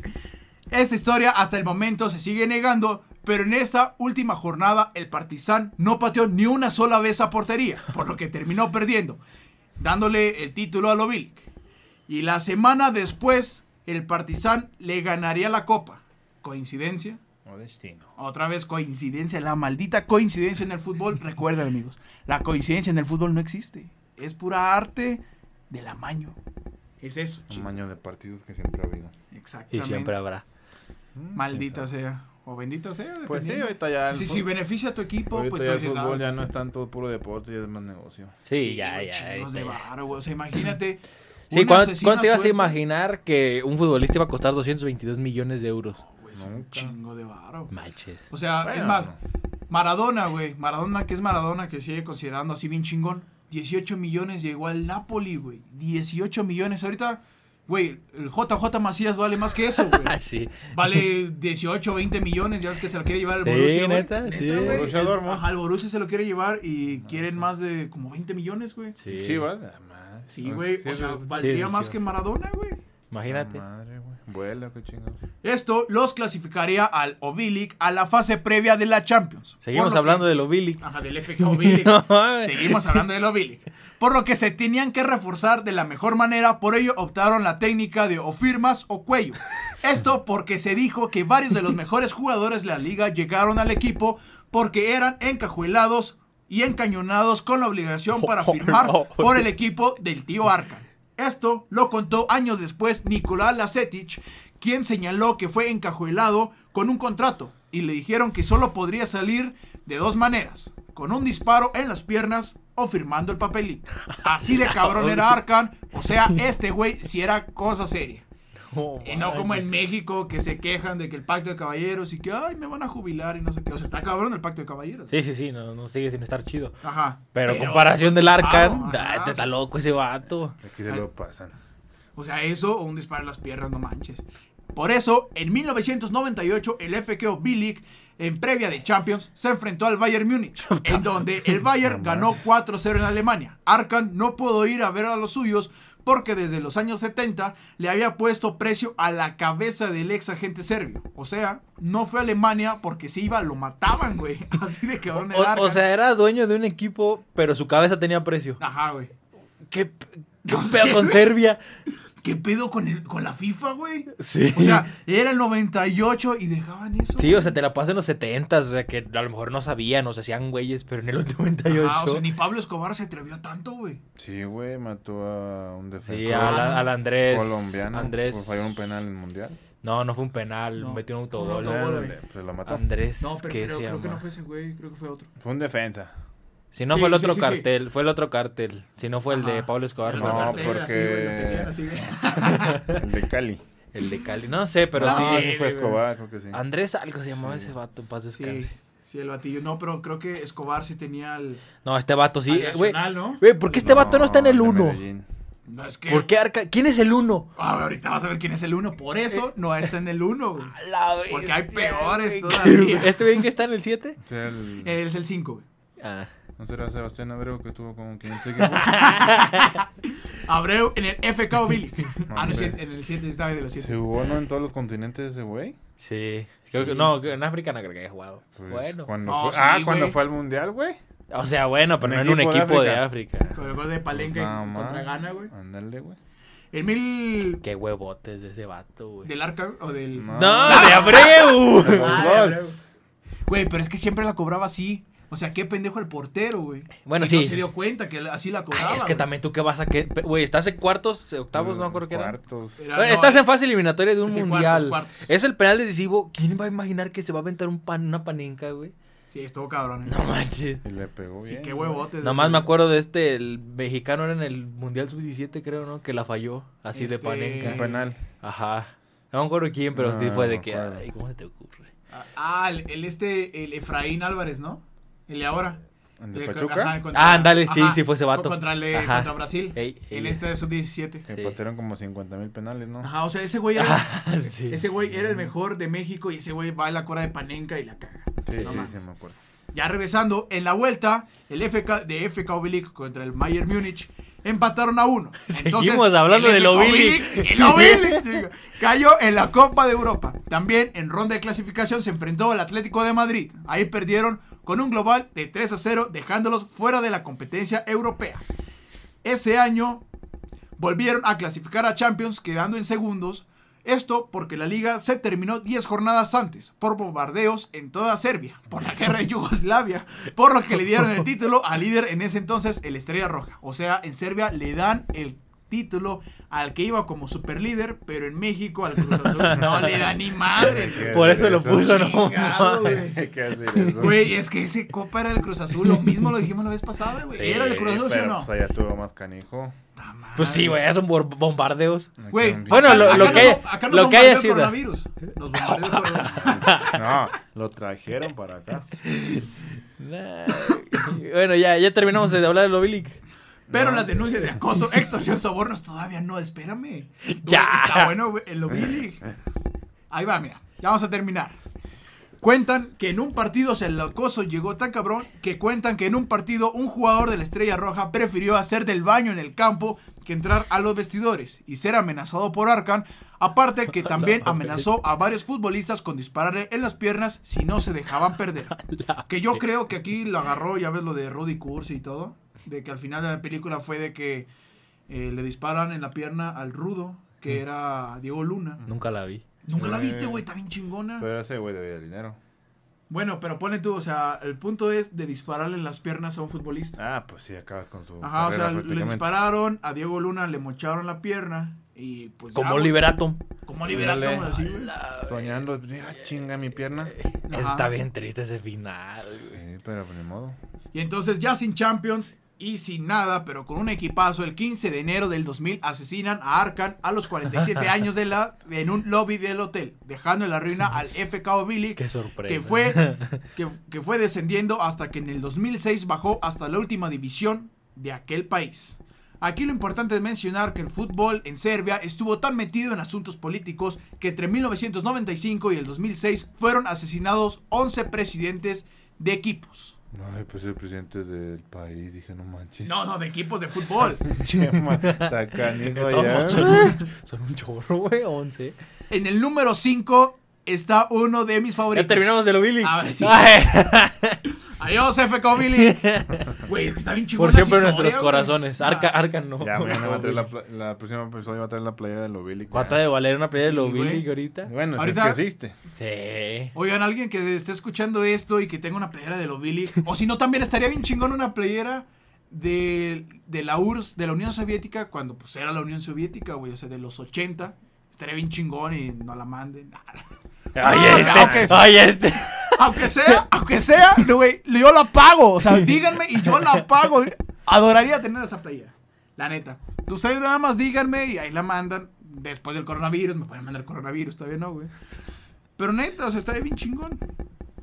Esta historia hasta el momento se sigue negando, pero en esta última jornada el Partizan no pateó ni una sola vez a portería, por lo que terminó perdiendo, dándole el título al Obilic. Y la semana después, el Partizan le ganaría la copa. ¿Coincidencia? O destino. Otra vez coincidencia, la maldita coincidencia en el fútbol. Recuerden amigos, la coincidencia en el fútbol no existe. Es pura arte del amaño. Es eso. Un chico. año de partidos que siempre ha habido. Y Exactamente. siempre habrá. Mm, Maldita sea. O bendita sea. Pues sí, ahorita ya. el Si, si beneficia a tu equipo, ahorita pues ya el fútbol ah, ya sí. no es tanto puro deporte, ya es más negocio. Sí, Sí, ya, ya. de ya. varo, güey. O sea, imagínate. Sí, un ¿cuán- asesino ¿cuánto te ibas a imaginar que un futbolista iba a costar 222 millones de euros? Güey, es un chingo de varo. Manches. O sea, es Bueno, más, Maradona, güey. Maradona, que es Maradona, que sigue considerando así bien chingón. 18 millones llegó al Napoli, güey. 18 millones. Ahorita, güey, el JJ Macías vale más que eso, güey. [laughs] Ah, sí. Vale 18, 20 millones. Ya es que se lo quiere llevar el Sí, Borussia, güey. neta, sí. güey. Borussia Dortmund. Ajá, el Borussia se lo quiere llevar y quieren más de como 20 millones, güey. Sí. Chivas, además. Sí, güey. O sea, valdría sí, más sí. que Maradona, güey. Imagínate. Madre, güey. Vuela, qué chingados. Esto los clasificaría al Obilic a la fase previa de la Champions. [laughs] Seguimos hablando que- de lo Bilic. Ajá, del FK Obilic. No, mames. Seguimos hablando de Obilic. Por lo que se tenían que reforzar de la mejor manera, por ello optaron la técnica de o firmas o cuello. [laughs] Esto porque se dijo que varios de los mejores jugadores de la liga llegaron al equipo porque eran encajuelados y encañonados con la obligación para [laughs] Oh, firmar por el equipo del tío Arcan. Esto lo contó años después Nicolás Lacetic, quien señaló que fue encajuelado con un contrato y le dijeron que solo podría salir de dos maneras, con un disparo en las piernas o firmando el papelito. Así de cabrón era Arcan, o sea, este güey si era cosa seria. Oh, Y no como en México que se quejan de que el pacto de caballeros y que, ay, me van a jubilar y no sé qué. O sea, está cabrón el pacto de caballeros. Sí, sí, sí, no, no sigue sin estar chido. Ajá. Pero, comparación del Arcan, Claro, ah, te está loco ese vato. Aquí se lo pasan. O sea, eso o un disparo en las piernas, no manches. Por eso, en 1998, el FKO B-League, en previa de Champions, se enfrentó al Bayern Múnich, [laughs] en donde el Bayern ganó 4-0 en Alemania. Arkan no pudo ir a ver a los suyos porque desde los años 70 le había puesto precio a la cabeza del ex agente serbio. O sea, no fue a Alemania porque si iba lo mataban, güey. [laughs] Así de cabrón el Arkan. o sea, era dueño de un equipo, pero su cabeza tenía precio. Ajá, güey. ¿Qué, qué No pedo sé, con güey. Serbia? ¿Qué pedo con, el, con la FIFA, güey? Sí. O sea, era el 98 y dejaban eso. Sí, o sea, te la pasas en los 70 o sea, que a lo mejor no sabían, o se hacían güeyes, pero en el 98. Ah, o sea, ni Pablo Escobar se atrevió a tanto, güey. Sí, güey, mató a un defensor Sí, al, al Andrés. colombiano. Andrés. Por fallar un penal en el mundial. No, no fue un penal, No, metió un un autogol. güey. pues lo mató. Andrés, No, pero ¿qué creo, se creo que no fue ese güey, creo que fue otro. Fue un defensa. Si no Sí, fue el otro sí, sí. cartel, fue el otro cartel. Si no fue el de. Pablo Escobar, El fue el No, cartel. porque- así, güey. [laughs] El de Cali. El de Cali. No sé, pero No, sí. fue. Escobar, creo que sí. Andrés algo se llamaba Sí. ese vato, en paz Sí, descanse. sí, el batillo. No, pero creo que Escobar sí tenía el. No, este vato sí. eh, Güey, ¿no? ¿por qué este vato no está en el de 1? Medellín. No, es que. ¿Por qué Arca? ¿Quién es el 1? Ah, ahorita vas a ver quién es el uno. Por eso no está en el uno, güey. Porque hay peores todavía. [laughs] ¿Este bien que está en el 7? O sea, el- Es el 5, güey. Ah. ¿No será Sebastián Abreu que tuvo como 15 [laughs] Abreu en el FK Billy. [laughs] ah, no, en el 7 estaba de los ¿Se 7. jugó no en todos los continentes ese güey? Sí. Creo que, Sí. no, en África no creo que haya jugado. Pues, bueno. Cuando No, fue, sí, ah, cuando fue al mundial, güey. O sea, bueno, pero no en un equipo de África. Con el gol de Palenque Nada contra. Ghana, güey. Ándale, güey. El mil. Qué huevotes de ese vato, güey. ¿Del Arca o del.? No. ¡No, [laughs] de Abreu! Los Ah. Abreu. Güey, pero es que siempre la cobraba así. O sea, qué pendejo el portero, güey. Bueno, Y sí. No se dio cuenta que así la cobraba. Ay, es que güey. también tú qué vas a que. Güey, estás en cuartos, octavos, no me acuerdo qué era. Cuartos. Bueno, no, estás eh, en fase eliminatoria de un es mundial. cuartos, cuartos. Es el penal decisivo. ¿Quién va a imaginar que se va a aventar un pan, una panenca, güey? Sí, estuvo cabrón. ¿eh? No manches. Y le pegó Sí, bien. qué güey. huevotes. Nomás me acuerdo de este, el mexicano era en el Mundial Sub-17, creo, ¿no? Que la falló, así de Este- panenca. Un penal. Ajá. No me acuerdo quién, pero No, sí fue de no que, ay, ¿cómo se te ocurre? Ah, el, el este, el Efraín Álvarez, ¿no? El de ahora. ¿El de El- Pachuca? ajá, contra- Ah, ándale, sí, ajá, sí fue ese vato. Contra, el, contra Brasil. Ey, en ey. este de sub-17. Que Sí. patearon como 50 mil penales, ¿no? Ajá, o sea, ese güey era, [laughs] sí. ese güey era el mejor de México y ese güey va a la cora de Panenca y la caga. Sí, No sí, mames. sí, me acuerdo. Ya regresando, en la vuelta, el FK de FK Obilic contra el Bayern Múnich empataron a uno. [laughs] Seguimos hablando el del Obilic. El Obilic [laughs] cayó en la Copa de Europa. También en ronda de clasificación se enfrentó al Atlético de Madrid. Ahí perdieron con un global de 3 a 0, dejándolos fuera de la competencia europea. Ese año volvieron a clasificar a Champions quedando en segundos. Esto porque la liga se terminó 10 jornadas antes por bombardeos en toda Serbia, por la guerra de [laughs] Yugoslavia, por lo que le dieron el título al líder en ese entonces, el Estrella Roja. O sea, en Serbia le dan el título al que iba como superlíder, pero en México al Cruz Azul no le da ni madres. ¿Qué güey. Por eso lo puso, no [laughs] güey. Es que ese copa era del Cruz Azul, lo mismo lo dijimos la vez pasada, güey. Sí, ¿Era del Cruz Azul, sí o no? pues allá estuvo más canijo. Madre. Pues sí, güey, son bor- bombardeos. Güey, Bueno, acá- lo- acá lo que acá lo que haya sido. coronavirus. Nos bombardeó el coronavirus. [laughs] No, lo trajeron para acá. [laughs] Nah. bueno, ya, ya terminamos de hablar del Obilic. Pero No. las denuncias de acoso, [laughs] extorsión, sobornos todavía no. Espérame. [laughs] Ya. Está bueno güey, el Obilic. Ahí va, mira. Ya vamos a terminar. Cuentan que en un partido, o sea, el acoso llegó tan cabrón que cuentan que en un partido un jugador de la Estrella Roja prefirió hacer del baño en el campo que entrar a los vestidores y ser amenazado por Arcan. Aparte que [laughs] también amenazó a varios futbolistas con dispararle en las piernas si no se dejaban perder. Que yo creo que aquí lo agarró, ya ves lo de Rudy Cursi y todo. De que al final de la película fue de que eh, le disparan en la pierna al rudo, que era Diego Luna. Nunca la vi. Nunca la viste, güey, está bien chingona. Pero ese güey debía dinero. Bueno, pero pone tú, o sea, el punto es de dispararle en las piernas a un futbolista. Ah, pues sí, acabas con su. Ajá, o sea, le dispararon, a Diego Luna le mocharon la pierna y pues... ya, Como güey, liberato. Como liberato, Dale. así. Soñando, ah, chinga mi pierna. Ajá. Está bien triste ese final. güey. Sí, pero pues ni modo. Y entonces ya sin Champions y sin nada, pero con un equipazo, el 15 de enero del 2000 asesinan a Arkan a los 47 [laughs] años de edad en un lobby del hotel, dejando en la ruina al FK Billy, Qué que fue, que, [laughs] que fue descendiendo hasta que en el 2006 bajó hasta la última división de aquel país. Aquí lo importante es mencionar que el fútbol en Serbia estuvo tan metido en asuntos políticos que entre 1995 y el 2006 fueron asesinados 11 presidentes de equipos. Ay, pues el presidente del país, dije, no manches. No, no, de equipos de fútbol. [laughs] Chema, ya. modos, [laughs] son, un, [laughs] chorro, güey, 11. En el número 5 está uno de mis favoritos. Ya terminamos de lo Billy. Ahora sí. Ay, Adiós, FK Billy. [laughs] Güey, es que está bien chingón. Por siempre en nuestros corazones. Arca, Arca no. Ya mañana va a traer la, [laughs] próxima episodio va a traer la playa de Lobilic. ¿Cuánta de valer una playa de Sí, lo güey. Billy ahorita? Bueno, si Ahorita- es que existe. Sí. Oigan, alguien que esté escuchando esto y que tenga una playera de lo Billy. o si no, también estaría bien chingón una playera de, de la URSS, de la Unión Soviética, cuando pues era la Unión Soviética, güey. O sea, de los 80. Estaría bien chingón y no la manden. [laughs] Ay, Ah, este. Ay, este. Aunque sea, aunque sea, güey, yo la pago. O sea, díganme y yo la pago. Adoraría tener esa playera. La neta. Ustedes nada más díganme y ahí la mandan. Después del coronavirus, me pueden mandar coronavirus, todavía no, güey. Pero neta, o sea, está bien chingón.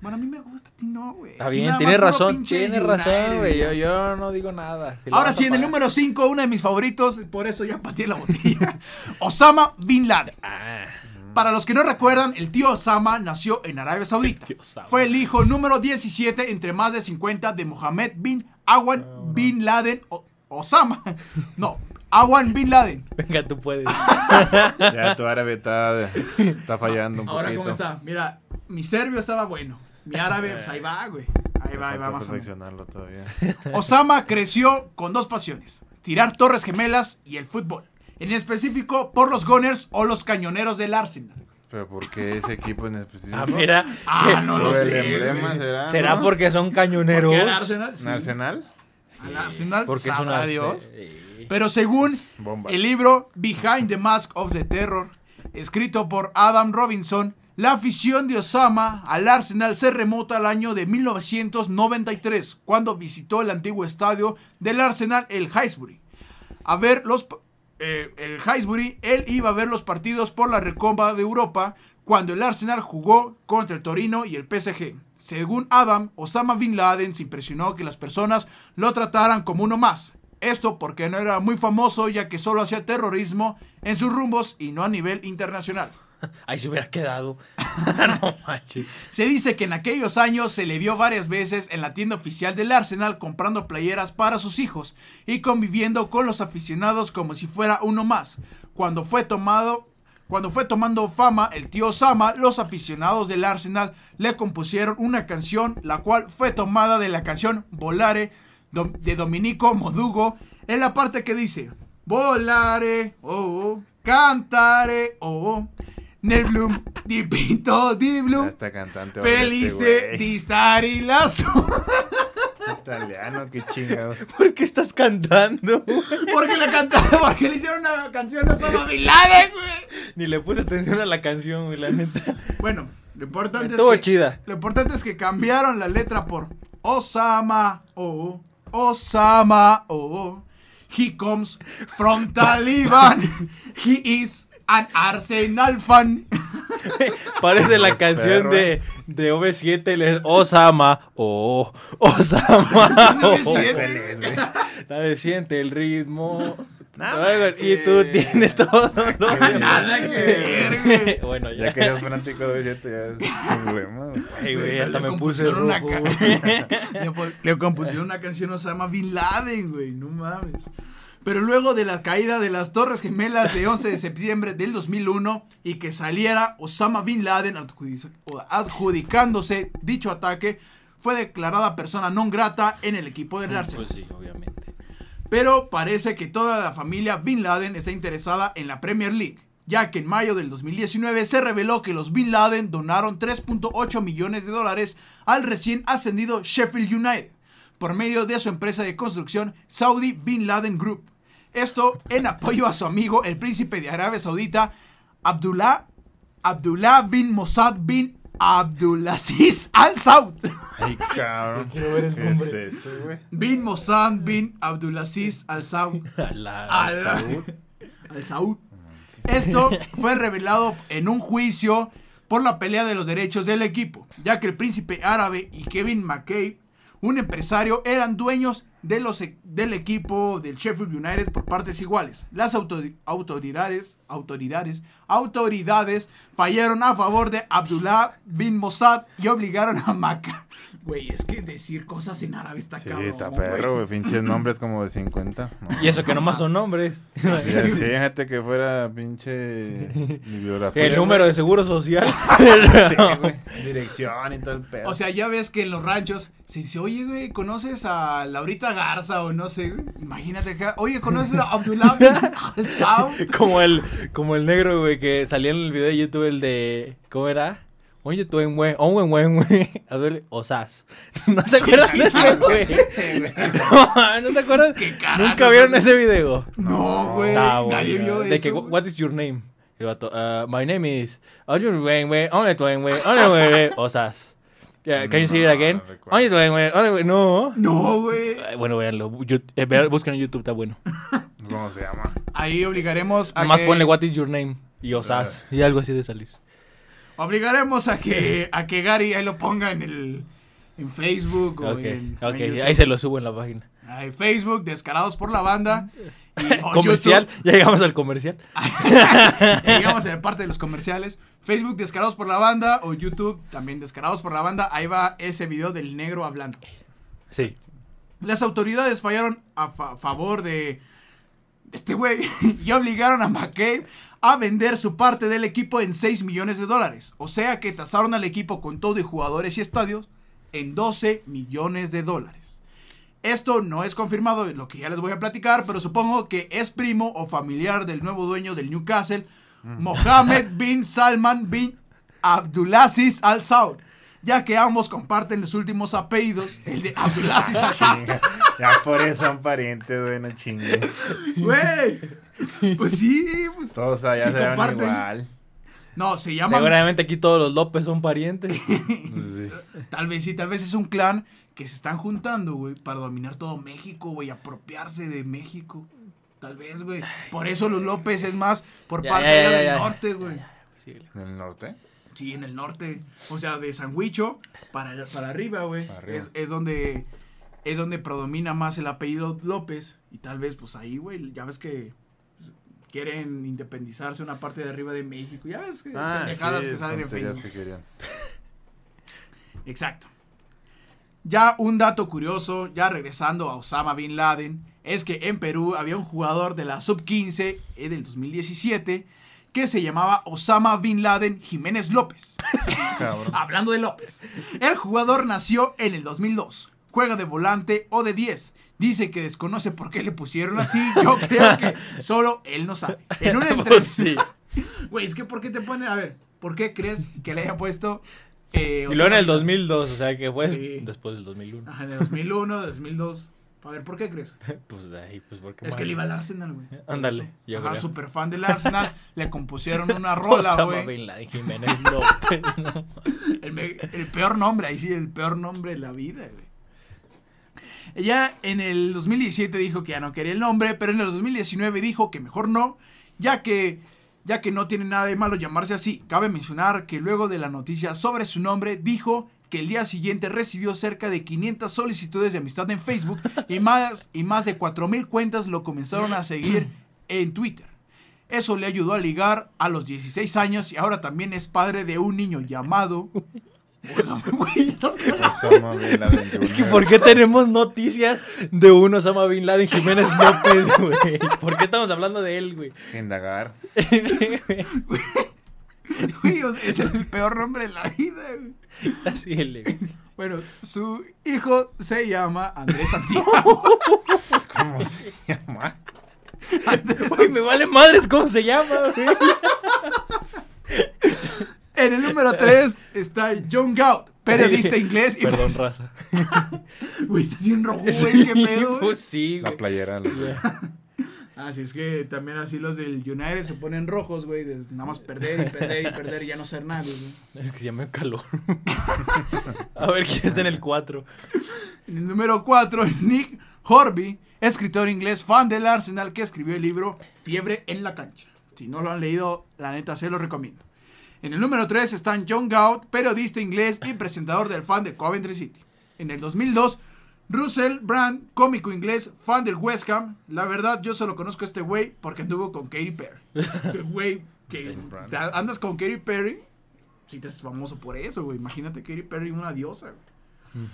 Bueno, a mí me gusta, a ti no, güey. Está bien, tienes razón. Tienes razón, güey. Yo, yo no digo nada. Si Ahora sí, en el número 5, uno de mis favoritos, por eso ya pateé la botella. [laughs] Osama Bin Laden. Ah, Para los que no recuerdan, el tío Osama nació en Arabia Saudita. [laughs] Fue el hijo número 17 entre más de 50 de Mohammed bin Awan Bin Laden O- Osama. [laughs] No, Awan Bin Laden. [laughs] venga, tú puedes. Ya tu árabe está, está fallando un Ahora, poquito. ¿cómo está? Mira, mi serbio estaba bueno. Mi árabe, pues ahí va, güey. Ahí va, ahí va más o menos. perfeccionarlo todavía. Osama creció con dos pasiones: tirar torres gemelas y el fútbol. En específico, por los Gunners o los cañoneros del Arsenal. Pero ¿por qué ese equipo en específico? Ah, mira. Ah, no lo el sé. será, ¿Será ¿no? porque son cañoneros? ¿Por qué al Arsenal? ¿Un Sí. Arsenal? Al Arsenal, Porque es un sabrá Arsenal. Dios. Sí. Pero según Bomba. el libro Behind the Mask of the Terror, escrito por Adam Robinson, la afición de Osama al Arsenal se remota al año de 1993, cuando visitó el antiguo estadio del Arsenal, el Highbury. A ver los... eh, el Highbury, él iba a ver los partidos por la Recopa de Europa cuando el Arsenal jugó contra el Torino y el PSG. Según Adam, Osama Bin Laden se impresionó que las personas lo trataran como uno más. Esto porque no era muy famoso ya que solo hacía terrorismo en sus rumbos y no a nivel internacional. [laughs] Ahí se hubiera quedado. [laughs] [laughs] no manches. Se dice que en aquellos años se le vio varias veces en la tienda oficial del Arsenal comprando playeras para sus hijos y conviviendo con los aficionados como si fuera uno más. Cuando fue tomado cuando fue tomando fama el tío Sama, los aficionados del Arsenal le compusieron una canción, la cual fue tomada de la canción Volare de Dominico Modugo, en la parte que dice Volare, oh, oh, cantare, oh, oh, nel bloom di pinto di Ya bloom, está cantante. felice este di stare in lasso. güey. Italiano, qué chingados. ¿Por qué estás cantando? Porque le cantaron, porque le hicieron una canción a Osama Bin Laden, güey. Ni le puse atención a la canción, güey, la neta. Bueno, lo importante es Estuvo que, chida. Lo importante es que cambiaron la letra por Osama, oh, Osama, oh. He comes from Taliban. He is an Arsenal fan. [laughs] Parece la canción de, de OV7, le- Osama, oh, Osama, [laughs] oh. La de siente el ritmo. Algo así, manches. tú tienes todo. ¿no? Nada que [laughs] ver, güey. bueno, ya. Ya que eres fanático de ese, ya es problema. güey. Ay, güey, hasta le me puse rojo, una ca- le, compusieron una canción a Osama Bin Laden, güey, no mames. Pero luego de la caída de las Torres Gemelas de 11 de septiembre del 2001 y que saliera Osama Bin Laden adjudicándose dicho ataque, fue declarada persona non grata en el equipo del Arsenal. Pues sí, obviamente. Pero parece que toda la familia Bin Laden está interesada en la Premier League. ya que en mayo del 2019 se reveló que los Bin Laden donaron 3.8 millones de dólares al recién ascendido Sheffield United por medio de su empresa de construcción Saudi Bin Laden Group. Esto en apoyo a su amigo, el príncipe de Arabia Saudita, Abdullah, Abdullah bin Mossad bin Abdulaziz Al Saud. Ay, cabrón. Yo quiero ver el ¿Qué nombre. es eso, güey? Bin Mossad bin Abdulaziz Al [laughs] Saud. Al salud. Al Saud. Esto fue revelado en un juicio por la pelea de los derechos del equipo, ya que el príncipe árabe y Kevin McKay, un empresario, eran dueños de los, e- del equipo del Sheffield United por partes iguales. Las auto- autoridades, autoridades, autoridades fallaron a favor de Abdullah bin Mossad y obligaron a Maca. Güey, es que decir cosas en árabe está Sí, cabrón. está perro, güey. Pinches nombres como de 50. No. Y eso que nomás son nombres. Sí, sí, fíjate que fuera pinche. El número de seguro social. [laughs] Sí, güey. Dirección y todo el pedo. O sea, ya ves que en los ranchos se dice, oye, güey, ¿conoces a Laurita Garza o no sé, güey? Imagínate acá, oye, ¿conoces a Abdullah bin [laughs] como el como el negro, güey, que salía en el video de YouTube, el de... ¿Cómo era? Oye, tú en güey, oh, güey, güey, [laughs] osas. [laughs] ¿No se acuerdan de ese, güey? No, ¿no te acuerdan? ¿Qué carajos, ¿Nunca vieron ese video? No, güey, nadie vio De eso. que, güey. what is your name? El vato, uh, my name is... Oye, güey, güey, only tú en güey, güey, güey, osas. Can you say it No, again? no. Oye, güey, no. No, güey. Bueno, véanlo. Yo- eh, busquen en YouTube, está bueno. [laughs] ¿Cómo se llama? Ahí obligaremos a Nomás que... ponle what is your name y osas. Y algo así de salir. Obligaremos a que, a que Gary ahí lo ponga en el... En Facebook o Ok, en... ok, en ahí se lo subo en la página. Ahí, Facebook, Descarados por la Banda. [laughs] Comercial, YouTube. ya llegamos al comercial. Ya [laughs] Llegamos a la parte de los comerciales. Facebook, Descarados por la Banda. O YouTube, también Descarados por la Banda. Ahí va ese video del negro hablando. Sí. Las autoridades fallaron a fa- favor de este güey [laughs] y obligaron a McCabe a vender su parte del equipo en 6 millones de dólares. O sea que tasaron al equipo con todo y jugadores y estadios en 12 millones de dólares. Esto no es confirmado, lo que ya les voy a platicar, pero supongo que es primo o familiar del nuevo dueño del Newcastle, Mohammed [laughs] bin Salman bin Abdulaziz Al Saud, ya que ambos comparten los últimos apellidos, el de Abdulaziz Al Saud. Chinga. [laughs] Ya por eso son parientes, güey, no chingues. Güey, pues sí, pues, Todos allá se comparten. igual. No, se llaman, Seguramente aquí todos los López son parientes. [laughs] Sí. tal vez sí, tal vez es un clan que se están juntando, güey, para dominar todo México, güey, apropiarse de México. Tal vez, güey. Por eso los López es más por Ya, parte ya, allá ya, del ya. norte, güey. Sí, ¿Del norte? Sí, en el norte. O sea, de Sandwicho para, para arriba, güey. Para arriba. Es, es donde es donde predomina más el apellido López. Y tal vez, pues ahí, güey, ya ves que quieren independizarse una parte de arriba de México. Ya ves que pendejadas Ah, sí, que salen en Facebook. que. [laughs] Exacto. Ya un dato curioso, ya regresando a Osama Bin Laden, es que en Perú había un jugador de la sub-15 eh, del 2017 que se llamaba Osama Bin Laden Jiménez López. [laughs] [laughs] Hablando de López. El jugador nació en el 2002. Juega de volante o de 10. Dice que desconoce por qué le pusieron así. Yo [laughs] creo que solo él no sabe. En una Pues entrevista. sí. [laughs] Güey, es que ¿por qué te pone? A ver, ¿por qué crees que le haya puesto... eh, Y luego en el Bin Laden? 2002, o sea que fue Sí. después del 2001. Ajá, en el 2001, 2002. A ver, ¿por qué crees? [laughs] Pues ahí, pues porque... Es que le iba al Arsenal, güey. Ándale, yo Ajá, súper fan del Arsenal. le compusieron una rola, güey. Bin Laden Jiménez López. no. El, el peor nombre, ahí sí, el peor nombre de la vida, güey. Ella en el 2017 dijo que ya no quería el nombre, pero en el 2019 dijo que mejor no, ya que, ya que no tiene nada de malo llamarse así. Cabe mencionar que luego de la noticia sobre su nombre, dijo que el día siguiente recibió cerca de 500 solicitudes de amistad en Facebook [laughs] y más, y más de 4.000 cuentas lo comenzaron a seguir [clears throat] en Twitter. Eso le ayudó a ligar a los 16 años y ahora también es padre de un niño llamado... [laughs] [laughs] Güey, estás cagado. Osama [laughs] Bin Laden Es que. ¿por qué tenemos noticias de un Osama Bin Laden Jiménez López, [laughs] güey? ¿Por qué estamos hablando de él, güey? Indagar. Güey, o sea, es el peor nombre de la vida, güey. Así el... Bueno, su hijo se llama Andrés Santiago. ¿Cómo se llama? Uy, me vale madres cómo se llama, güey. En el número 3 está John Gout, periodista inglés. Y Perdón, raza. [laughs] Güey, estás bien rojo, güey, qué pedo. Pues sí, La güey. playera. la- [laughs] Así es que también así los del United se ponen rojos, güey, de nada más perder y perder y perder y ya no ser nadie, güey. Es que ya me calor. [laughs] A ver quién está en el 4. En el número 4, Nick Horby, escritor inglés, fan del Arsenal, que escribió el libro Fiebre en la cancha. Si no lo han leído, la neta se lo recomiendo. En el número 3 están John Gout, periodista inglés y presentador del fan de Coventry City. En el 2002, Russell Brand, cómico inglés, fan del West Ham. La verdad, yo solo conozco a este güey porque anduvo con Katy Perry. [laughs] Este güey que andas con Katy Perry, si te haces famoso por eso, güey. Imagínate Katy Perry, una diosa, güey.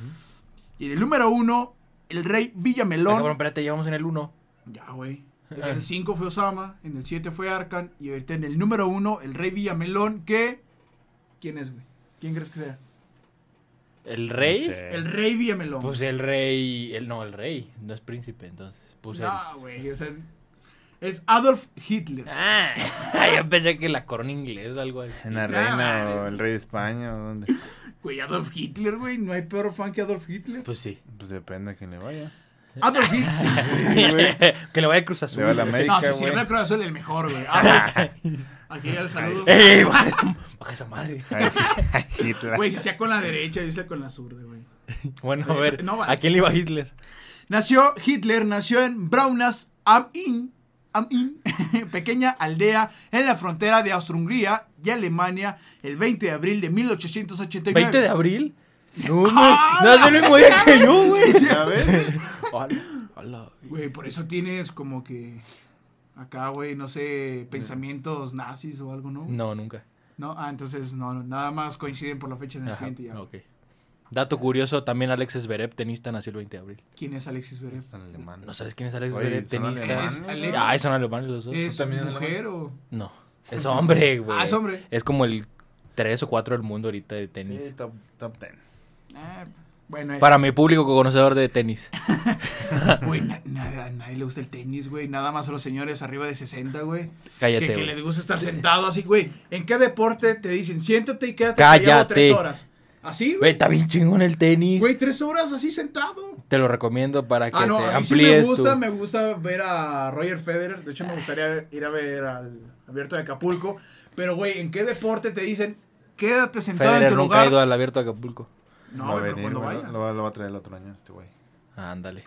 Y en el número 1, el rey Villamelón. Cabrón, espérate, ya vamos en el 1. Ya, güey. En el 5 fue Osama, en el 7 fue Arkan y ahorita en el número 1 el Rey Villamelón, que... ¿Quién es, güey? ¿Quién crees que sea? ¿El rey? No sé. El Rey Villamelón. Pues el rey. El, no, el rey. No es príncipe, entonces. Puse el. no, güey, o sea, es Adolf Hitler. Ah, [laughs] yo pensé que la corona inglesa o algo así. En la reina o el rey de España o dónde. Güey, Adolf Hitler, güey, no hay peor fan que Adolf Hitler. Pues sí. Pues depende a quién le vaya. Adolf Hitler. [laughs] que le vaya a Cruz Azul. Le va a la. América, no, si güey. siempre Cruz Azul el mejor, güey. Adolf. [laughs] Aquí ya el saludo. ¡Ey! Baja [laughs] baja esa madre. Ay, Hitler. Güey, se hacía con la derecha, dice con la zurda, güey. Bueno, a ver. No, vale. ¿A quién le iba Hitler? Nació Hitler, nació en Braunas am Inn, am Inn, pequeña aldea en la frontera de Austria-Hungría y Alemania, el 20 de abril de 1889. ¿20 de abril? No, no, no es el mismo día que yo, güey. ¿Ya ves? Hola, hola. Güey, por eso tienes como que acá, güey, no sé, pensamientos nazis o algo, ¿no? No, nunca. No, ah, entonces no, no, nada más coinciden por la fecha de nacimiento y ya. ok. Dato curioso, también Alex Zverev, tenista, nació el 20 de abril. ¿Quién es Alexis Zverev? Es alemán. ¿No sabes quién es Alex Oye, Zverev, ¿son tenista? Es güey? Alex- Ay, son alemanes los dos. ¿Es también mujer o...? No, es hombre, güey. Ah, es hombre. Es como el 3 o 4 del mundo ahorita de tenis. Sí, top, top 10. Ah, bueno, es- Para mi público conocedor de tenis. [laughs] Güey, na- [laughs] nada- nadie le gusta el tenis, güey. Nada más a los señores arriba de 60, güey. Cállate, Que, que les gusta estar sentado así, güey. ¿En qué deporte te dicen siéntate y quédate callado tres horas? ¿Así, Güey, está bien chingón el tenis. Güey, tres horas así sentado. Te lo recomiendo para que Ah, no, te a mí sí me gusta, tu- me gusta ver a Roger Federer. De hecho, me gustaría ir a ver al Abierto de Acapulco. Pero, güey, ¿en qué deporte te dicen quédate sentado Federer en tu nunca lugar? ido al abierto de Acapulco. No, va a venir, cuando vaya. Lo, va- lo va a traer el otro año este güey. Ándale.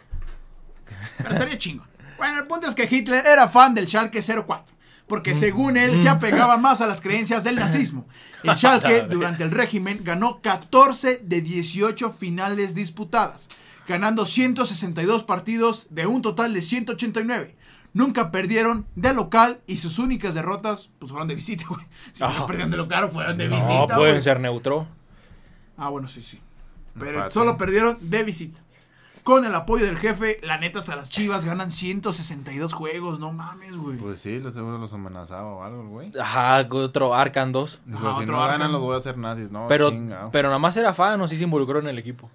Pero estaría chingo. Bueno, el punto es que Hitler era fan del Schalke 04. Porque según él se apegaba más a las creencias del nazismo. El [laughs] Schalke durante el régimen ganó 14 de 18 finales disputadas, ganando 162 partidos de un total de 189. Nunca perdieron de local y sus únicas derrotas pues fueron de visita, güey. Si no perdieron de local, fueron de No, visita, pueden güey. ser neutro. Ah, bueno, sí, sí. Pero Empate. solo perdieron de visita. Con el apoyo del jefe, la neta hasta las chivas ganan 162 juegos, no mames, güey. Pues sí, lo seguro los amenazaba o algo, güey. Ajá, otro Arcan 2. Dijo, Ajá, si otro no ganan los voy a hacer nazis, no, Pero, chingao. pero nada más era fan o sí se involucró en el equipo.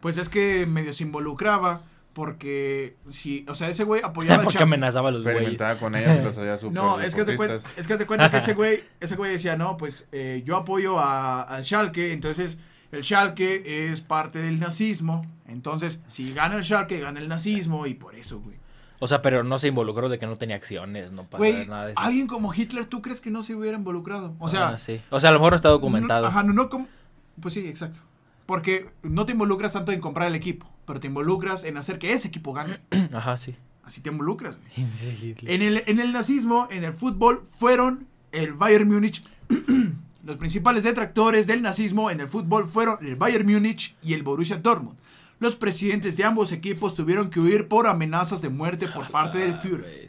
Pues es que medio se involucraba porque si, o sea, ese güey apoyaba al [laughs] Porque Schalke. amenazaba a los güeyes. Experimentaba con ellas y los había super [laughs] No, es que se cuenta, es que se cuenta que ese [laughs] güey, ese güey decía, no, pues eh, yo apoyo a, al Schalke, entonces el Schalke es parte del nazismo, entonces si gana el Schalke, gana el nazismo y por eso, güey. O sea, pero no se involucró de que no tenía acciones, no pasa Güey, nada de eso. alguien como Hitler, ¿tú crees que no se hubiera involucrado? O sea, Ah, sí. O sea, a lo mejor no está documentado. No, ajá, no, no como- Pues sí, exacto. Porque no te involucras tanto en comprar el equipo, pero te involucras en hacer que ese equipo gane. [clears throat] Ajá, sí. Así te involucras, güey. [laughs] Sí. En el, en el nazismo, en el fútbol, fueron el Bayern Múnich. [clears throat] Los principales detractores del nazismo en el fútbol fueron el Bayern Múnich y el Borussia Dortmund. Los presidentes de ambos equipos tuvieron que huir por amenazas de muerte por parte del [laughs] Ah, Führer.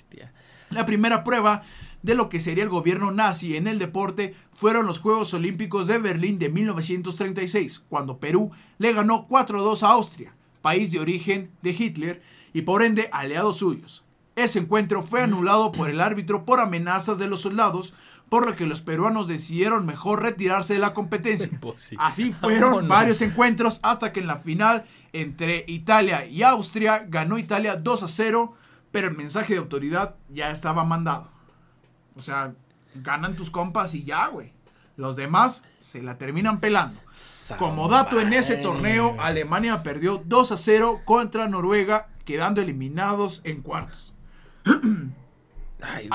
La primera prueba de lo que sería el gobierno nazi en el deporte fueron los Juegos Olímpicos de Berlín de 1936, cuando Perú le ganó 4-2 a Austria, país de origen de Hitler y por ende aliados suyos. Ese encuentro fue anulado por el árbitro por amenazas de los soldados, por lo que los peruanos decidieron mejor retirarse de la competencia. [laughs] Pues sí. Así fueron varios encuentros hasta que en la final entre Italia y Austria ganó Italia 2 a 0 pero el mensaje de autoridad ya estaba mandado. O sea, ganan tus compas y ya, güey. Los demás se la terminan pelando. Como dato en ese torneo, Alemania perdió 2 a 0 contra Noruega, quedando eliminados en cuartos. [clears throat] Ay.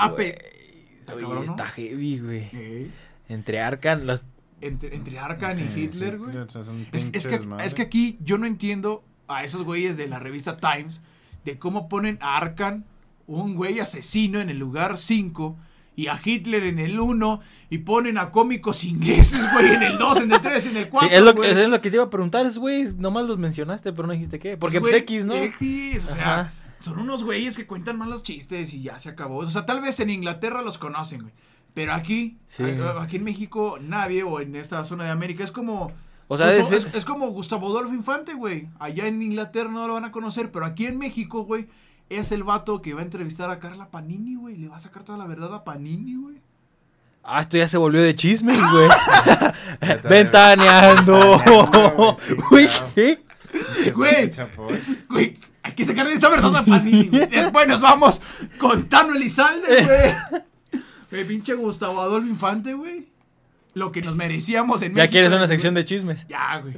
Está Oye, cabrón, ¿no? está heavy, güey. Eh, Entre Arcan, los... entre, entre Arkan y Hitler, güey. o sea, son Es, que, es que aquí yo no entiendo a esos güeyes de la revista Times de cómo ponen a Arkan, un güey asesino, en el lugar 5 y a Hitler en el 1 y ponen a cómicos ingleses, güey, en el 2, en el 3, en el 4. Sí, es lo, güey. es lo que te iba a preguntar, es, güey, nomás los mencionaste, pero no dijiste qué. Porque pues Güey, X, ¿no? X, o sea, Ajá. Son unos güeyes que cuentan malos chistes y ya se acabó. O sea, tal vez en Inglaterra los conocen, güey. Pero aquí, Sí. aquí en México, nadie, o en esta zona de América, es como. O sea, Gustavo- es- es, es como Gustavo Adolfo Infante, güey. Allá en Inglaterra no lo van a conocer, pero aquí en México, güey, es el vato que va a entrevistar a Carla Panini, güey. Le va a sacar toda la verdad a Panini, güey. Ah, esto ya se volvió de chisme, [laughs] güey. Ventaneando, güey, [laughs] Güey, ¿qué? Güey. Chapoy. Güey, hay que sacarle esa verdad a Panini. güey. [laughs] Después nos vamos con Tano Elizalde, [laughs] güey. Güey, pinche Gustavo Adolfo Infante, güey. Lo que nos merecíamos en Ya México, quieres una güey. sección de chismes. Ya, güey.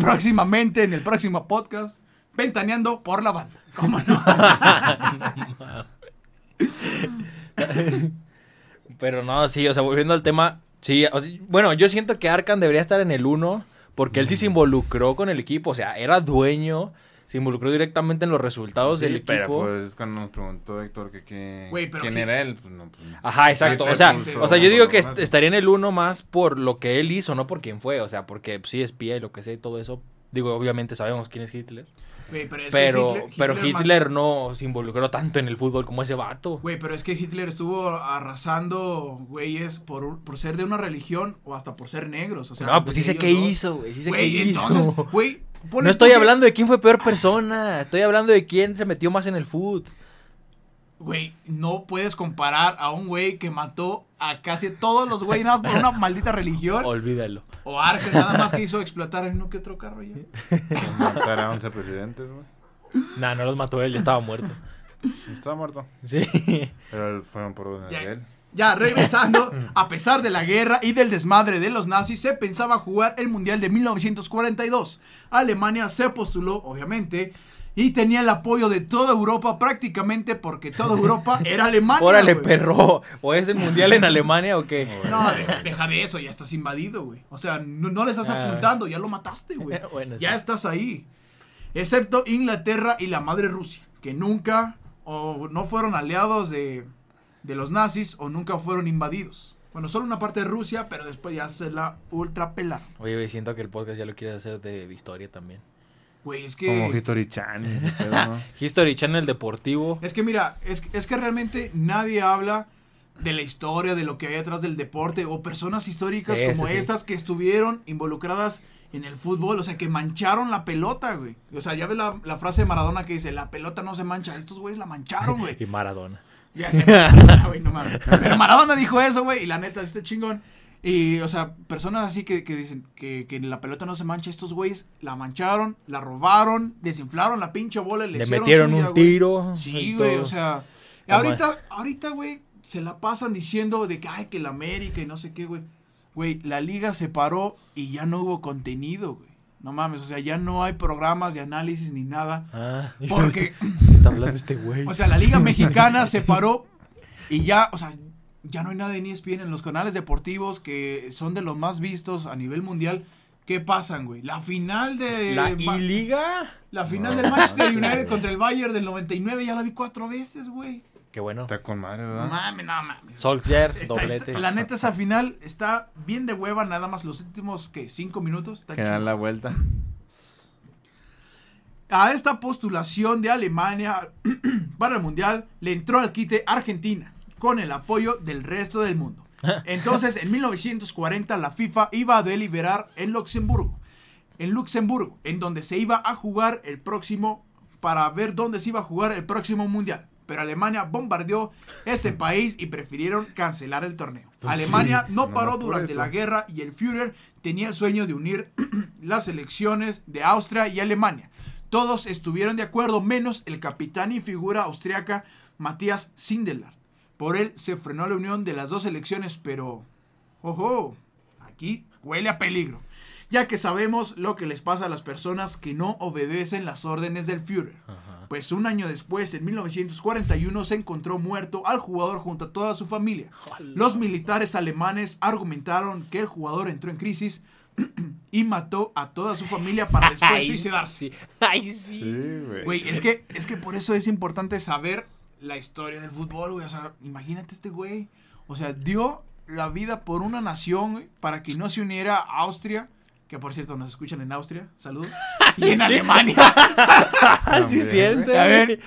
Próximamente, en el próximo podcast, ventaneando por la banda. ¿Cómo no? [laughs] Pero no, sí, o sea, volviendo al tema, sí, o sea, bueno, yo siento que Arkan debería estar en el 1 porque él sí se involucró con el equipo, o sea, era dueño, se involucró directamente en los resultados Sí, del equipo. pero pues es cuando nos preguntó Héctor que, que quién que- era él. Pues, no, pues, Ajá, exacto. O sea, o sea, yo digo que est- estaría en el 1 más por lo que él hizo, no por quién fue. O sea, porque pues, sí espía y lo que sé y todo eso. Digo, obviamente sabemos quién es Hitler. Pero es que pero Hitler- pero Hitler ma- Hitler no se involucró tanto en el fútbol como ese vato. Güey, pero es que Hitler estuvo arrasando güeyes por, por ser de una religión o hasta por ser negros. O sea, no, pues sí sé qué hizo, güey. Sí sé qué hizo. entonces, güey. [laughs] no estoy que- hablando de quién fue peor persona. Estoy hablando de quién se metió más en el fútbol. Güey, no puedes comparar a un güey que mató a casi todos los güeyes nada más por una maldita religión. Olvídalo. O Arca nada más que hizo explotar en uno que otro carro ya. matar a 11 presidentes, güey. Nah, no los mató él, ya estaba muerto. Estaba muerto. Sí. Pero fueron por orden Ya, de él. ya, regresando, a pesar de la guerra y del desmadre de los nazis, se pensaba jugar el Mundial de 1942. Alemania se postuló, obviamente, y tenía el apoyo de toda Europa prácticamente porque toda Europa [laughs] era Alemania. Órale, perro. ¿O es el mundial en Alemania o qué? No, de- deja de eso, ya estás invadido, güey. O sea, no, no le estás Ah. apuntando, ya lo mataste, güey. [laughs] Bueno, ya sí. estás ahí. Excepto Inglaterra y la madre Rusia, que nunca o no fueron aliados de, de los nazis o nunca fueron invadidos. Bueno, solo una parte de Rusia, pero después ya se la ultra. Oye, siento que el podcast ya lo quieres hacer de historia también. Güey, es Como que... History Chan. y ese pedo, ¿no? [laughs] History Channel Deportivo. Es que mira, es, es que realmente nadie habla de la historia, de lo que hay atrás del deporte, o personas históricas como sí. estas que estuvieron involucradas en el fútbol, o sea, que mancharon la pelota, güey. O sea, ya ves la, la frase de Maradona que dice, la pelota no se mancha, estos güeyes la mancharon, güey. [laughs] Y Maradona. Ya sé, [laughs] güey, no mames. Pero Maradona dijo eso, güey, y la neta, este chingón. Y, o sea, personas así que, que dicen que, que la pelota no se mancha, estos güeyes la mancharon, la robaron, desinflaron la pinche bola le, Le hicieron metieron suya, un güey. tiro. Sí, güey, todo. o sea, ¿Cómo ahorita, ahorita, güey, se la pasan diciendo de que, ay, que la América y no sé qué, güey. Güey, la liga se paró y ya no hubo contenido, güey. No mames, o sea, ya no hay programas de análisis ni nada. Ah, Porque, ¿qué [laughs] está hablando este güey? [laughs] o sea, la liga [laughs] mexicana se paró y ya, o sea, ya no hay nada en ESPN en los canales deportivos que son de los más vistos a nivel mundial. ¿Qué pasan, güey? La final de... ¿La Ma- I-Liga? la final No, del Manchester. United contra el Bayern del 99 ya la vi cuatro veces, güey. Qué bueno. Está con madre, No ¿verdad? mames, no mames. Solskjaer, Está- doblete. está- la neta, esa final está bien de hueva, nada más los últimos, ¿qué? Cinco minutos. Está Que dan la vuelta. A esta postulación de Alemania [clears throat] para el Mundial le entró al quite Argentina, con el apoyo del resto del mundo. [laughs] Entonces, en 1940, la FIFA iba a deliberar en Luxemburgo, en Luxemburgo, en donde se iba a jugar el próximo, para ver dónde se iba a jugar el próximo Mundial. Pero Alemania bombardeó este [laughs] país y prefirieron cancelar el torneo. Pues Alemania no no, paró durante eso. la guerra y el Führer tenía el sueño de unir [clears throat] las elecciones de Austria y Alemania. Todos estuvieron de acuerdo, menos el capitán y figura austriaca Matías Sindelar. Por él se frenó la unión de las dos elecciones, pero... ¡Ojo! Aquí huele a peligro. Ya que sabemos lo que les pasa a las personas que no obedecen las órdenes del Führer. Ajá. Pues un año después, en 1941, se encontró muerto al jugador junto a toda su familia. Los militares alemanes argumentaron que el jugador entró en crisis [clears throat] y mató a toda su familia para después [laughs] Ay, suicidarse. sí. Ay, sí. Sí, güey. Güey, es que, es que por eso es importante saber la historia del fútbol, güey. O sea, imagínate este güey. O sea, dio la vida por una nación, güey, para que no se uniera a Austria. Que por cierto, nos escuchan en Austria. Saludos. [laughs] Y en Alemania. [laughs] Sí, También, siente. A ver,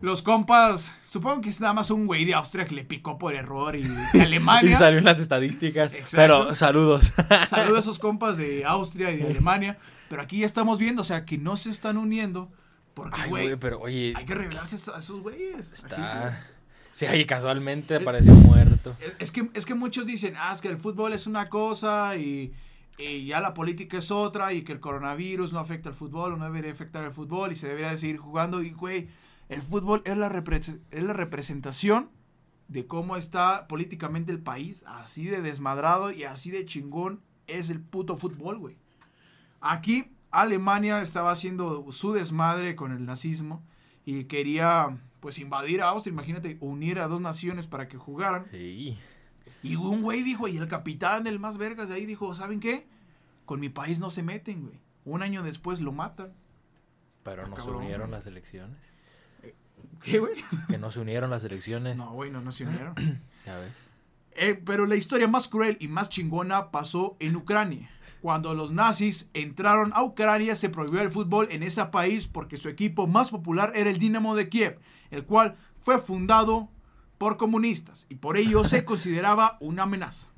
los compas. Supongo que es nada más un güey de Austria que le picó por error y de [laughs] Alemania. Y salió en las estadísticas. Exacto. Pero saludos. Saludos a esos compas de Austria y de Alemania. Pero aquí ya estamos viendo, o sea, que no se están uniendo. Porque, güey, pero oye, hay que revelarse a esos güeyes. Está. Sí, ahí casualmente apareció muerto. Es- Es que, es que muchos dicen, ah, es que el fútbol es una cosa y, y ya la política es otra y que el coronavirus no afecta al fútbol o no debería afectar al fútbol y se debería de seguir jugando. Y, güey, el fútbol es la, repre- es la representación de cómo está políticamente el país, así de desmadrado y así de chingón es el puto fútbol, güey. Aquí Alemania estaba haciendo su desmadre con el nazismo y quería pues invadir a Austria, imagínate, unir a dos naciones para que jugaran. Sí. Y un güey dijo, y el capitán del más vergas de ahí dijo, ¿saben qué? Con mi país no se meten, güey. Un año después lo matan. Pero Está no se unieron güey. las elecciones. ¿Qué, güey? Que no se unieron las elecciones. No, güey, no, no se unieron. [clears throat] Ya ves. Eh, pero la historia más cruel y más chingona pasó en Ucrania. Cuando los nazis entraron a Ucrania se prohibió el fútbol en ese país porque su equipo más popular era el Dinamo de Kiev, el cual fue fundado por comunistas y por ello se [laughs] consideraba una amenaza.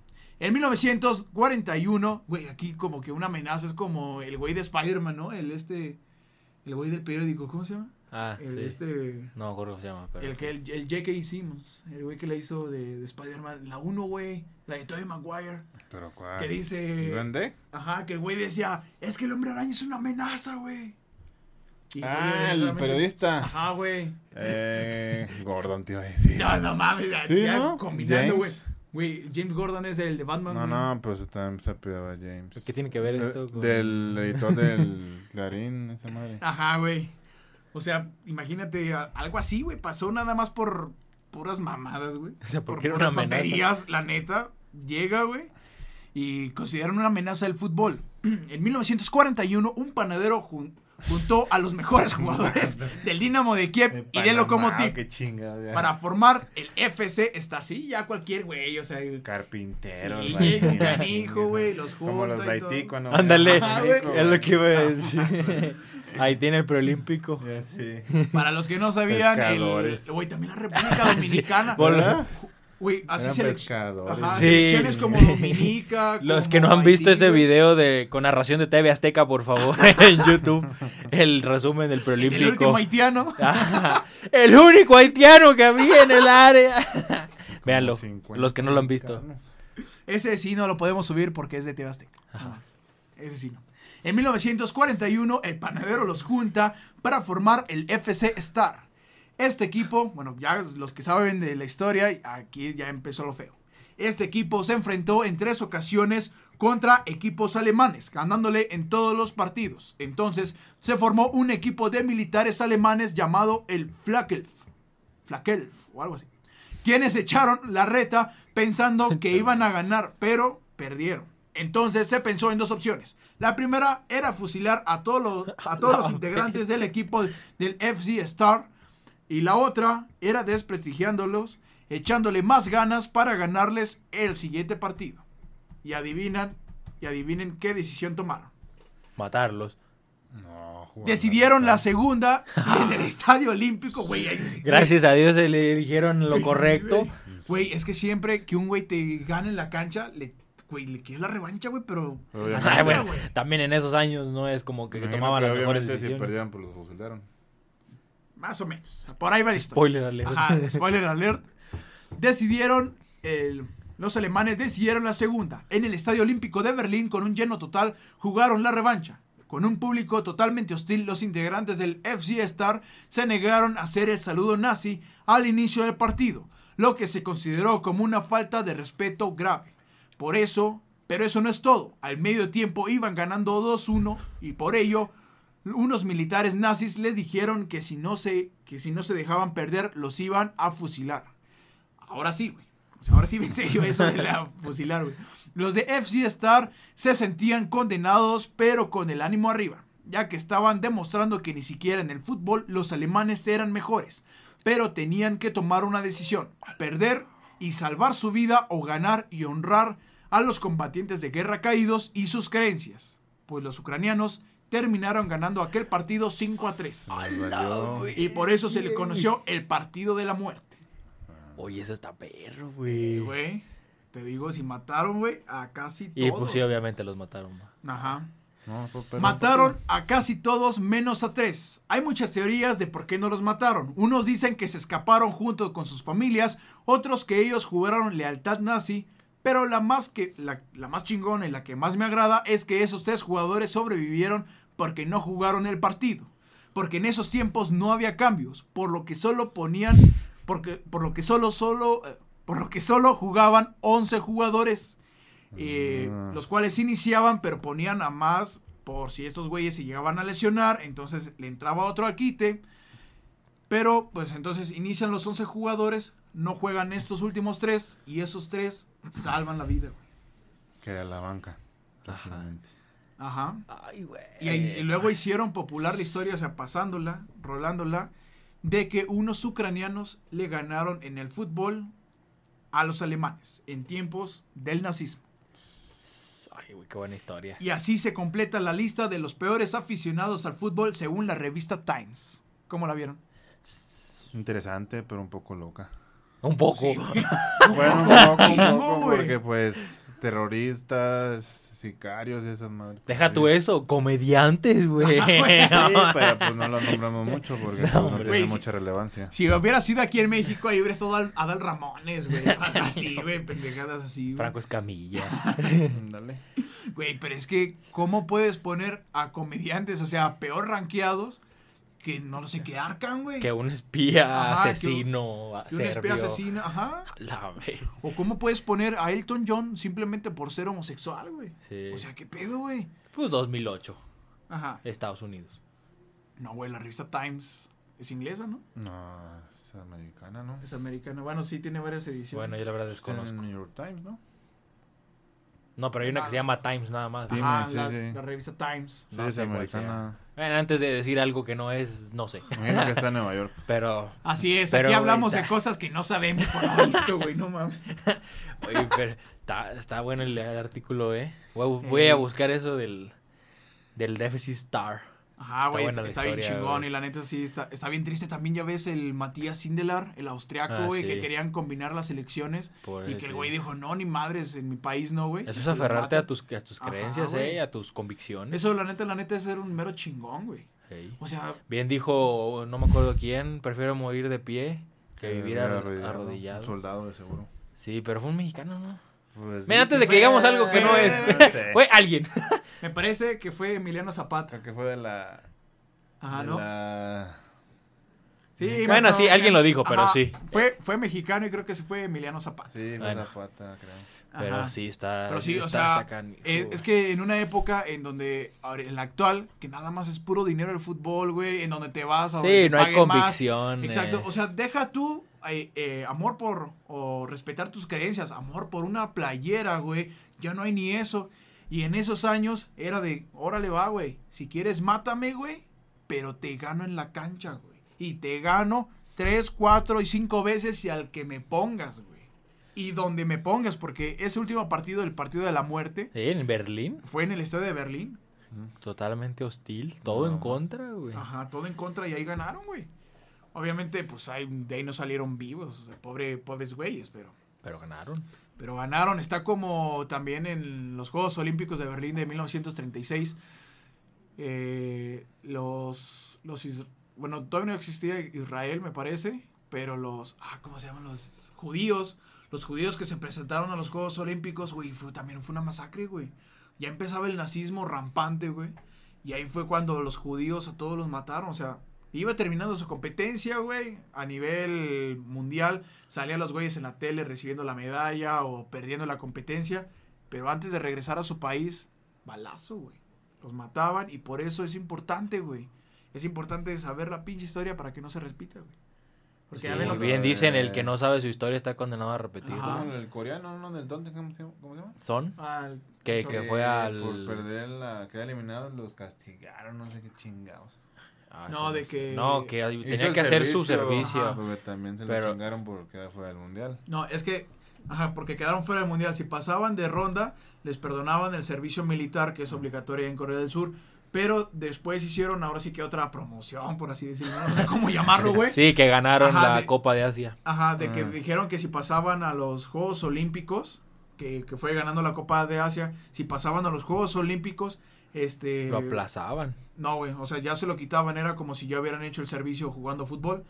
En 1941, güey, aquí como que una amenaza es como el güey de Spider-Man, ¿no? El este, el güey del periódico, ¿cómo se llama? Ah, El sí. este... No me acuerdo cómo se llama, pero. El, sí. que, el, el J.K. Simmons, el güey que le hizo de, de Spider-Man, la 1, güey, la de Tobey Maguire, Pero cuál. que dice, ¿Duende? ajá, que el güey decía, es que el hombre araña es una amenaza, güey. Y, güey, Ah, el realmente- periodista. Ajá, güey. Eh, [laughs] Gordon, a decir. No, no mames, ya, Sí, ya ¿no? combinando, güey. James. Güey, James Gordon es el de Batman. No, güey. no, pues también se apellidaba James. ¿Qué tiene que ver Eh, esto con- Del editor del [laughs] Clarín, esa madre. Ajá, güey. O sea, imagínate, algo así, güey, pasó nada más por puras mamadas, güey. O sea, por porque era una puras amenaza. tonterías, la neta, llega, güey, y consideran una amenaza del fútbol. [clears throat] En 1941, un panadero jun- juntó a los mejores [laughs] jugadores del Dinamo de Kiev y de Lokomotiv Qué chingada. ya. para formar el FC Star. Sí, ya cualquier güey, o sea, el- Carpintero. Sí, canijo, güey, los Como los y. Haití cuando... Ándale, es lo que iba a decir. [laughs] Ahí tiene el preolímpico. [laughs] Ya sí. para los que no sabían, el, güey, también la República [laughs] Dominicana. Vol- Güey, así se pescadores. Ajá, Sí. selecciones como Dominica. [laughs] Los como que no han visto ese video de con narración de TV Azteca, por favor, en YouTube, el resumen del El último preolímpico. haitiano. Ah, el único haitiano que había en el área. Véanlo, Como 50 los que no lo han visto. Ese sí no lo podemos subir porque es de TV Azteca. Ajá. Ese sí no. En 1941, el panadero los junta para formar el FC Star. Este equipo, bueno, ya los que saben de la historia, aquí ya empezó lo feo. Este equipo se enfrentó en tres ocasiones contra equipos alemanes, ganándole en todos los partidos. Entonces se formó un equipo de militares alemanes llamado el Flakelf. Flakelf o algo así. Quienes echaron la reta pensando que [laughs] iban a ganar, pero perdieron. Entonces se pensó en dos opciones. La primera era fusilar a todos los, a todos los [laughs] integrantes del equipo del FC Star. Y la otra era desprestigiándolos, echándole más ganas para ganarles el siguiente partido. Y adivinan, y adivinen qué decisión tomaron. Matarlos. No, Decidieron la segunda [laughs] en el Estadio Olímpico, güey. Gracias a Dios se le eligieron lo correcto. güey. Güey, es que siempre que un güey te gane en la cancha, le, güey, le quieres la revancha, güey, pero... Ay, bueno, güey. también en esos años no es como que, tomaban que las mejores si decisiones. perdían, pues los fusilaron. Más o menos. Por ahí va la historia. Spoiler alert. Ajá, spoiler alert. Decidieron, el- los alemanes decidieron la segunda. En el Estadio Olímpico de Berlín, con un lleno total, jugaron la revancha. Con un público totalmente hostil, los integrantes del FC Star se negaron a hacer el saludo nazi al inicio del partido, lo que se consideró como una falta de respeto grave. Por eso, pero eso no es todo. Al medio tiempo iban ganando 2-1 y por ello unos militares nazis les dijeron que si no se que si no se dejaban perder los iban a fusilar. Ahora sí, güey. Ahora sí [laughs] me serio eso de la fusilar, güey. Los de FC Star se sentían condenados, pero con el ánimo arriba, ya que estaban demostrando que ni siquiera en el fútbol los alemanes eran mejores, pero tenían que tomar una decisión, perder y salvar su vida o ganar y honrar a los combatientes de guerra caídos y sus creencias, pues los ucranianos terminaron ganando aquel partido 5 a 3. Y por eso se le conoció el partido de la muerte. Oye, eso está perro, güey. Güey, te digo, si mataron, güey, a casi todos. Y pues sí, obviamente los mataron. ma. Ajá. No, pues, pero- Mataron a casi todos menos a tres. Hay muchas teorías de por qué no los mataron. Unos dicen que se escaparon junto con sus familias, otros que ellos jugaron lealtad nazi, pero la más, que, la, la más chingona y la que más me agrada es que esos tres jugadores sobrevivieron porque no jugaron el partido. Porque en esos tiempos no había cambios, por lo que solo ponían, porque, por lo que solo, solo, eh, por lo que solo jugaban 11 jugadores eh, Ah. los cuales iniciaban, pero ponían a más por si estos güeyes se llegaban a lesionar, entonces le entraba otro al quite. Pero, pues entonces inician los 11 jugadores, no juegan estos últimos tres, y esos tres salvan la vida, güey. Que era la banca, prácticamente. Ajá. Ay, güey. Y, y luego hicieron popular la historia, o sea, pasándola, rolándola, de que unos ucranianos le ganaron en el fútbol a los alemanes en tiempos del nazismo. Ay, güey, qué buena historia. Y así se completa la lista de los peores aficionados al fútbol según la revista Times. ¿Cómo la vieron? Interesante, pero un poco loca. Un poco. Sí. [laughs] Bueno, un poco, un poco, güey. porque pues terroristas, sicarios y esas madres. Deja tú eso, comediantes, [laughs] güey. Sí, pero pues no lo nombramos [laughs] mucho porque pues, no hombre. tiene mucha relevancia. Si hubiera sido aquí en México, ahí hubiera estado Al- Adal Ramones, güey. Así, güey, pendejadas así, güey. Franco Escamilla. Dale. Güey, pero es que, ¿cómo puedes poner a comediantes, o sea, peor rankeados, que no lo sé, que arcan, güey? Que un espía Ajá, que un- asesino Que un espía asesino, ajá. La vez. O cómo puedes poner a Elton John simplemente por ser homosexual, güey. Sí. O sea, ¿qué pedo, güey? pues 2008, Ajá. Estados Unidos. No, güey, la revista Times es inglesa, ¿no? No, es americana, ¿no? Es americana. Bueno, sí tiene varias ediciones. Bueno, yo la verdad Está en desconozco. New York Times, ¿no? No, pero hay una que se llama Times nada más. Ajá, sí, la, sí. la revista Times. No sé cuál sea. Bueno, antes de decir algo que no es, no sé. Imagino que está en Nueva York. [laughs] Pero, Así es, Pero, aquí hablamos de cosas que no sabemos por lo visto, güey, no mames. [laughs] oye, pero está, está bueno el, el artículo, ¿eh? Voy, a voy a Eh. buscar eso del, del Deficit Star. Ajá, Está güey, está, bien chingón y la neta sí, está, está bien triste. También ya ves el Matías Sindelar, el austriaco, Ah, güey, sí. que querían combinar las elecciones y que el güey dijo, no, ni madres, en mi país no, güey. Eso es aferrarte a tus, a tus creencias. ¿eh? A tus convicciones. Eso, la neta, la neta es ser un mero chingón, güey. Ey. O sea, Bien dijo, no me acuerdo quién, prefiero morir de pie que vivir arro- arrodillado. arrodillado. Un soldado, de seguro. Sí, pero fue un mexicano, ¿no? Pues, Mira, antes sí, de que digamos algo que no es. Sí. [laughs] Fue alguien. [laughs] me parece que fue Emiliano Zapata. Creo que fue de la... Ajá, de ¿no? la- Sí, Bueno, me- sí, alguien lo dijo, pero Ajá, sí. Fue, fue mexicano y creo que sí fue Emiliano Zapata. Sí, fue Bueno. Zapata, creo. Pero Ajá. sí, está. Pero sí, o sea, está canijo, es, que en una época en donde, ahora, en la actual, que nada más es puro dinero el fútbol, güey, en donde te vas a donde Sí, no hay convicción. Exacto, o sea, deja tú eh, eh, amor por, o respetar tus creencias, amor por una playera, güey, ya no hay ni eso. Y en esos años era de, órale va, güey, si quieres mátame, güey, pero te gano en la cancha, güey. Y te gano tres, cuatro y cinco veces y al que me pongas, güey. Y donde me pongas, porque ese último partido, el partido de la muerte, en Berlín, fue en el estadio de Berlín. totalmente hostil. Todo No, en contra, güey. Ajá, todo en contra y ahí ganaron, güey. Obviamente, pues ahí, de ahí no salieron vivos, o sea, pobre, pobres güeyes, pero, Pero ganaron. pero ganaron. Está como también en los Juegos Olímpicos de Berlín de 1936. eh, los, los, bueno, todavía no existía Israel, me parece, pero los, ah, ¿cómo se llaman? Los judíos, los judíos que se presentaron a los Juegos Olímpicos, güey, fue, también fue una masacre, güey. Ya empezaba el nazismo rampante, güey. Y ahí fue cuando los judíos a todos los mataron. O sea, iba terminando su competencia, güey. A nivel mundial, salían los güeyes en la tele recibiendo la medalla o perdiendo la competencia. Pero antes de regresar a su país, balazo, güey. Los mataban y por eso es importante, güey. Es importante saber la pinche historia para que no se repita, güey. Porque Sí, lo bien que- dicen, el que no sabe su historia está condenado a repetir. Ajá. ¿Cómo el coreano, no? Del tonto, ¿cómo se llama? ¿Cómo se llama? Son que, eso- que Que fue al... Por perder la... Quedar eliminados, los castigaron, no sé qué chingados. Ah, No, de que- No, que tenía que hacer su servicio. Ajá. Porque también se Pero- lo chingaron por quedar fuera del mundial. No, es que, ajá, porque quedaron fuera del mundial. Si pasaban de ronda, les perdonaban el servicio militar, que es obligatorio en Corea del Sur. Pero después hicieron, ahora sí que otra promoción, por así decirlo. No sé cómo llamarlo, güey. Sí, que ganaron Ajá, la de- Copa de Asia. Ajá, de que Ah. dijeron que si pasaban a los Juegos Olímpicos, que, que fue ganando la Copa de Asia, si pasaban a los Juegos Olímpicos, este... Lo aplazaban. No, güey, o sea, ya se lo quitaban, era como si ya hubieran hecho el servicio jugando fútbol.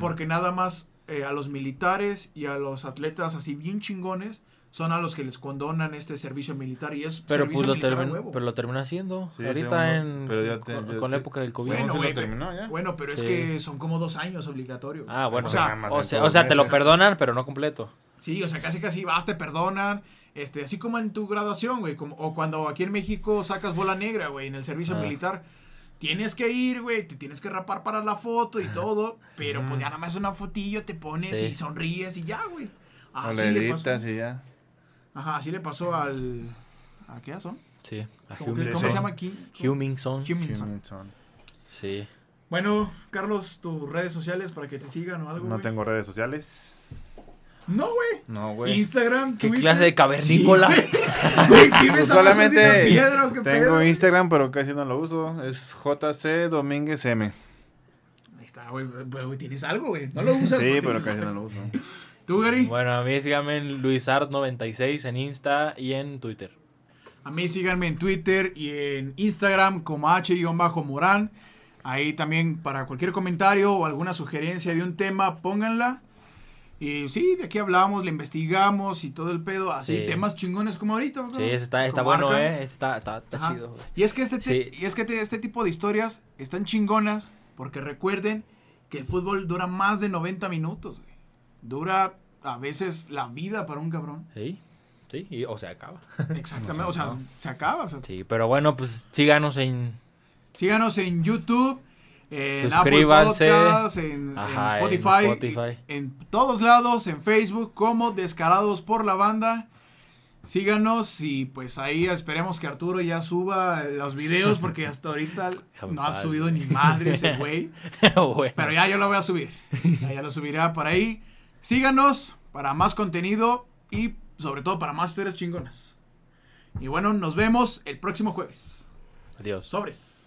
Porque nada más eh, a los militares y a los atletas así bien chingones son a los que les condonan este servicio militar y es Pero servicio pues lo, militar huevo. pero lo terminó haciendo. Sí, Ahorita sí, en, pero ya te- con, ya con la sí. época del COVID. Bueno, Bueno, sí lo güey, terminó ya. Bueno, pero es que son como dos años obligatorio. Ah, bueno. O sea, o sea, todos o sea, te lo perdonan, pero no completo. Sí, o sea, casi casi vas, te perdonan. Este, así como en tu graduación, güey. Como, o cuando aquí en México sacas bola negra, güey, en el servicio Ah. militar. Tienes que ir, güey, te tienes que rapar para la foto y todo. Pero pues ya nada más una fotillo, te pones Sí. y sonríes y ya, güey. O Así le le pasó. y ya. Ajá, así le pasó al. ¿A qué son? Sí. A ¿Cómo, que- cómo se llama aquí? Hummingson. Hummingson. Sí. Bueno, Carlos, tus redes sociales para que te sigan o algo. No tengo redes sociales. No, güey. No, güey. Instagram, ¿Qué Twitter. clase de cavernícola? Sí, güey. [laughs] Güey, ¿vives Pues solamente piedra o qué tengo pedo? Instagram, pero casi no lo uso. Es JC Domínguez M. Ahí está, güey. Tienes algo, güey. No lo usas. Sí, pero casi no lo uso. ¿Tú, Gary? Bueno, a mí síganme en LuisArt96 en Insta y en Twitter. A mí síganme en Twitter y en Instagram como H-Morán. Ahí también para cualquier comentario o alguna sugerencia de un tema, pónganla. Y sí, de aquí hablamos, le investigamos y todo el pedo. Así, Sí. temas chingones como ahorita. ¿no? Sí, está, está Como bueno. ¿eh? Está, está, está chido. güey. Y es que este, Sí. y es que te- este tipo de historias están chingonas porque recuerden que el fútbol dura más de 90 minutos. güey. Dura a veces la vida para un cabrón. Sí, sí, y- o sea, acaba. [laughs] Exactamente, [laughs] o sea, se acaba. o sea, Sí, pero bueno, pues síganos en... Síganos en YouTube, en Apple Suscríbanse. Podcasts, en, en Ajá, en Spotify, Spotify. en todos lados, en Facebook, como Descarados por la Banda. Síganos y pues ahí esperemos que Arturo ya suba los videos porque hasta ahorita [laughs] no ha subido ni madre ese [laughs] güey. bueno, Pero ya yo lo voy a subir. Ya, ya lo subirá para ahí. Síganos para más contenido y sobre todo para más historias chingonas. Y bueno, nos vemos el próximo jueves. adiós. Sobres.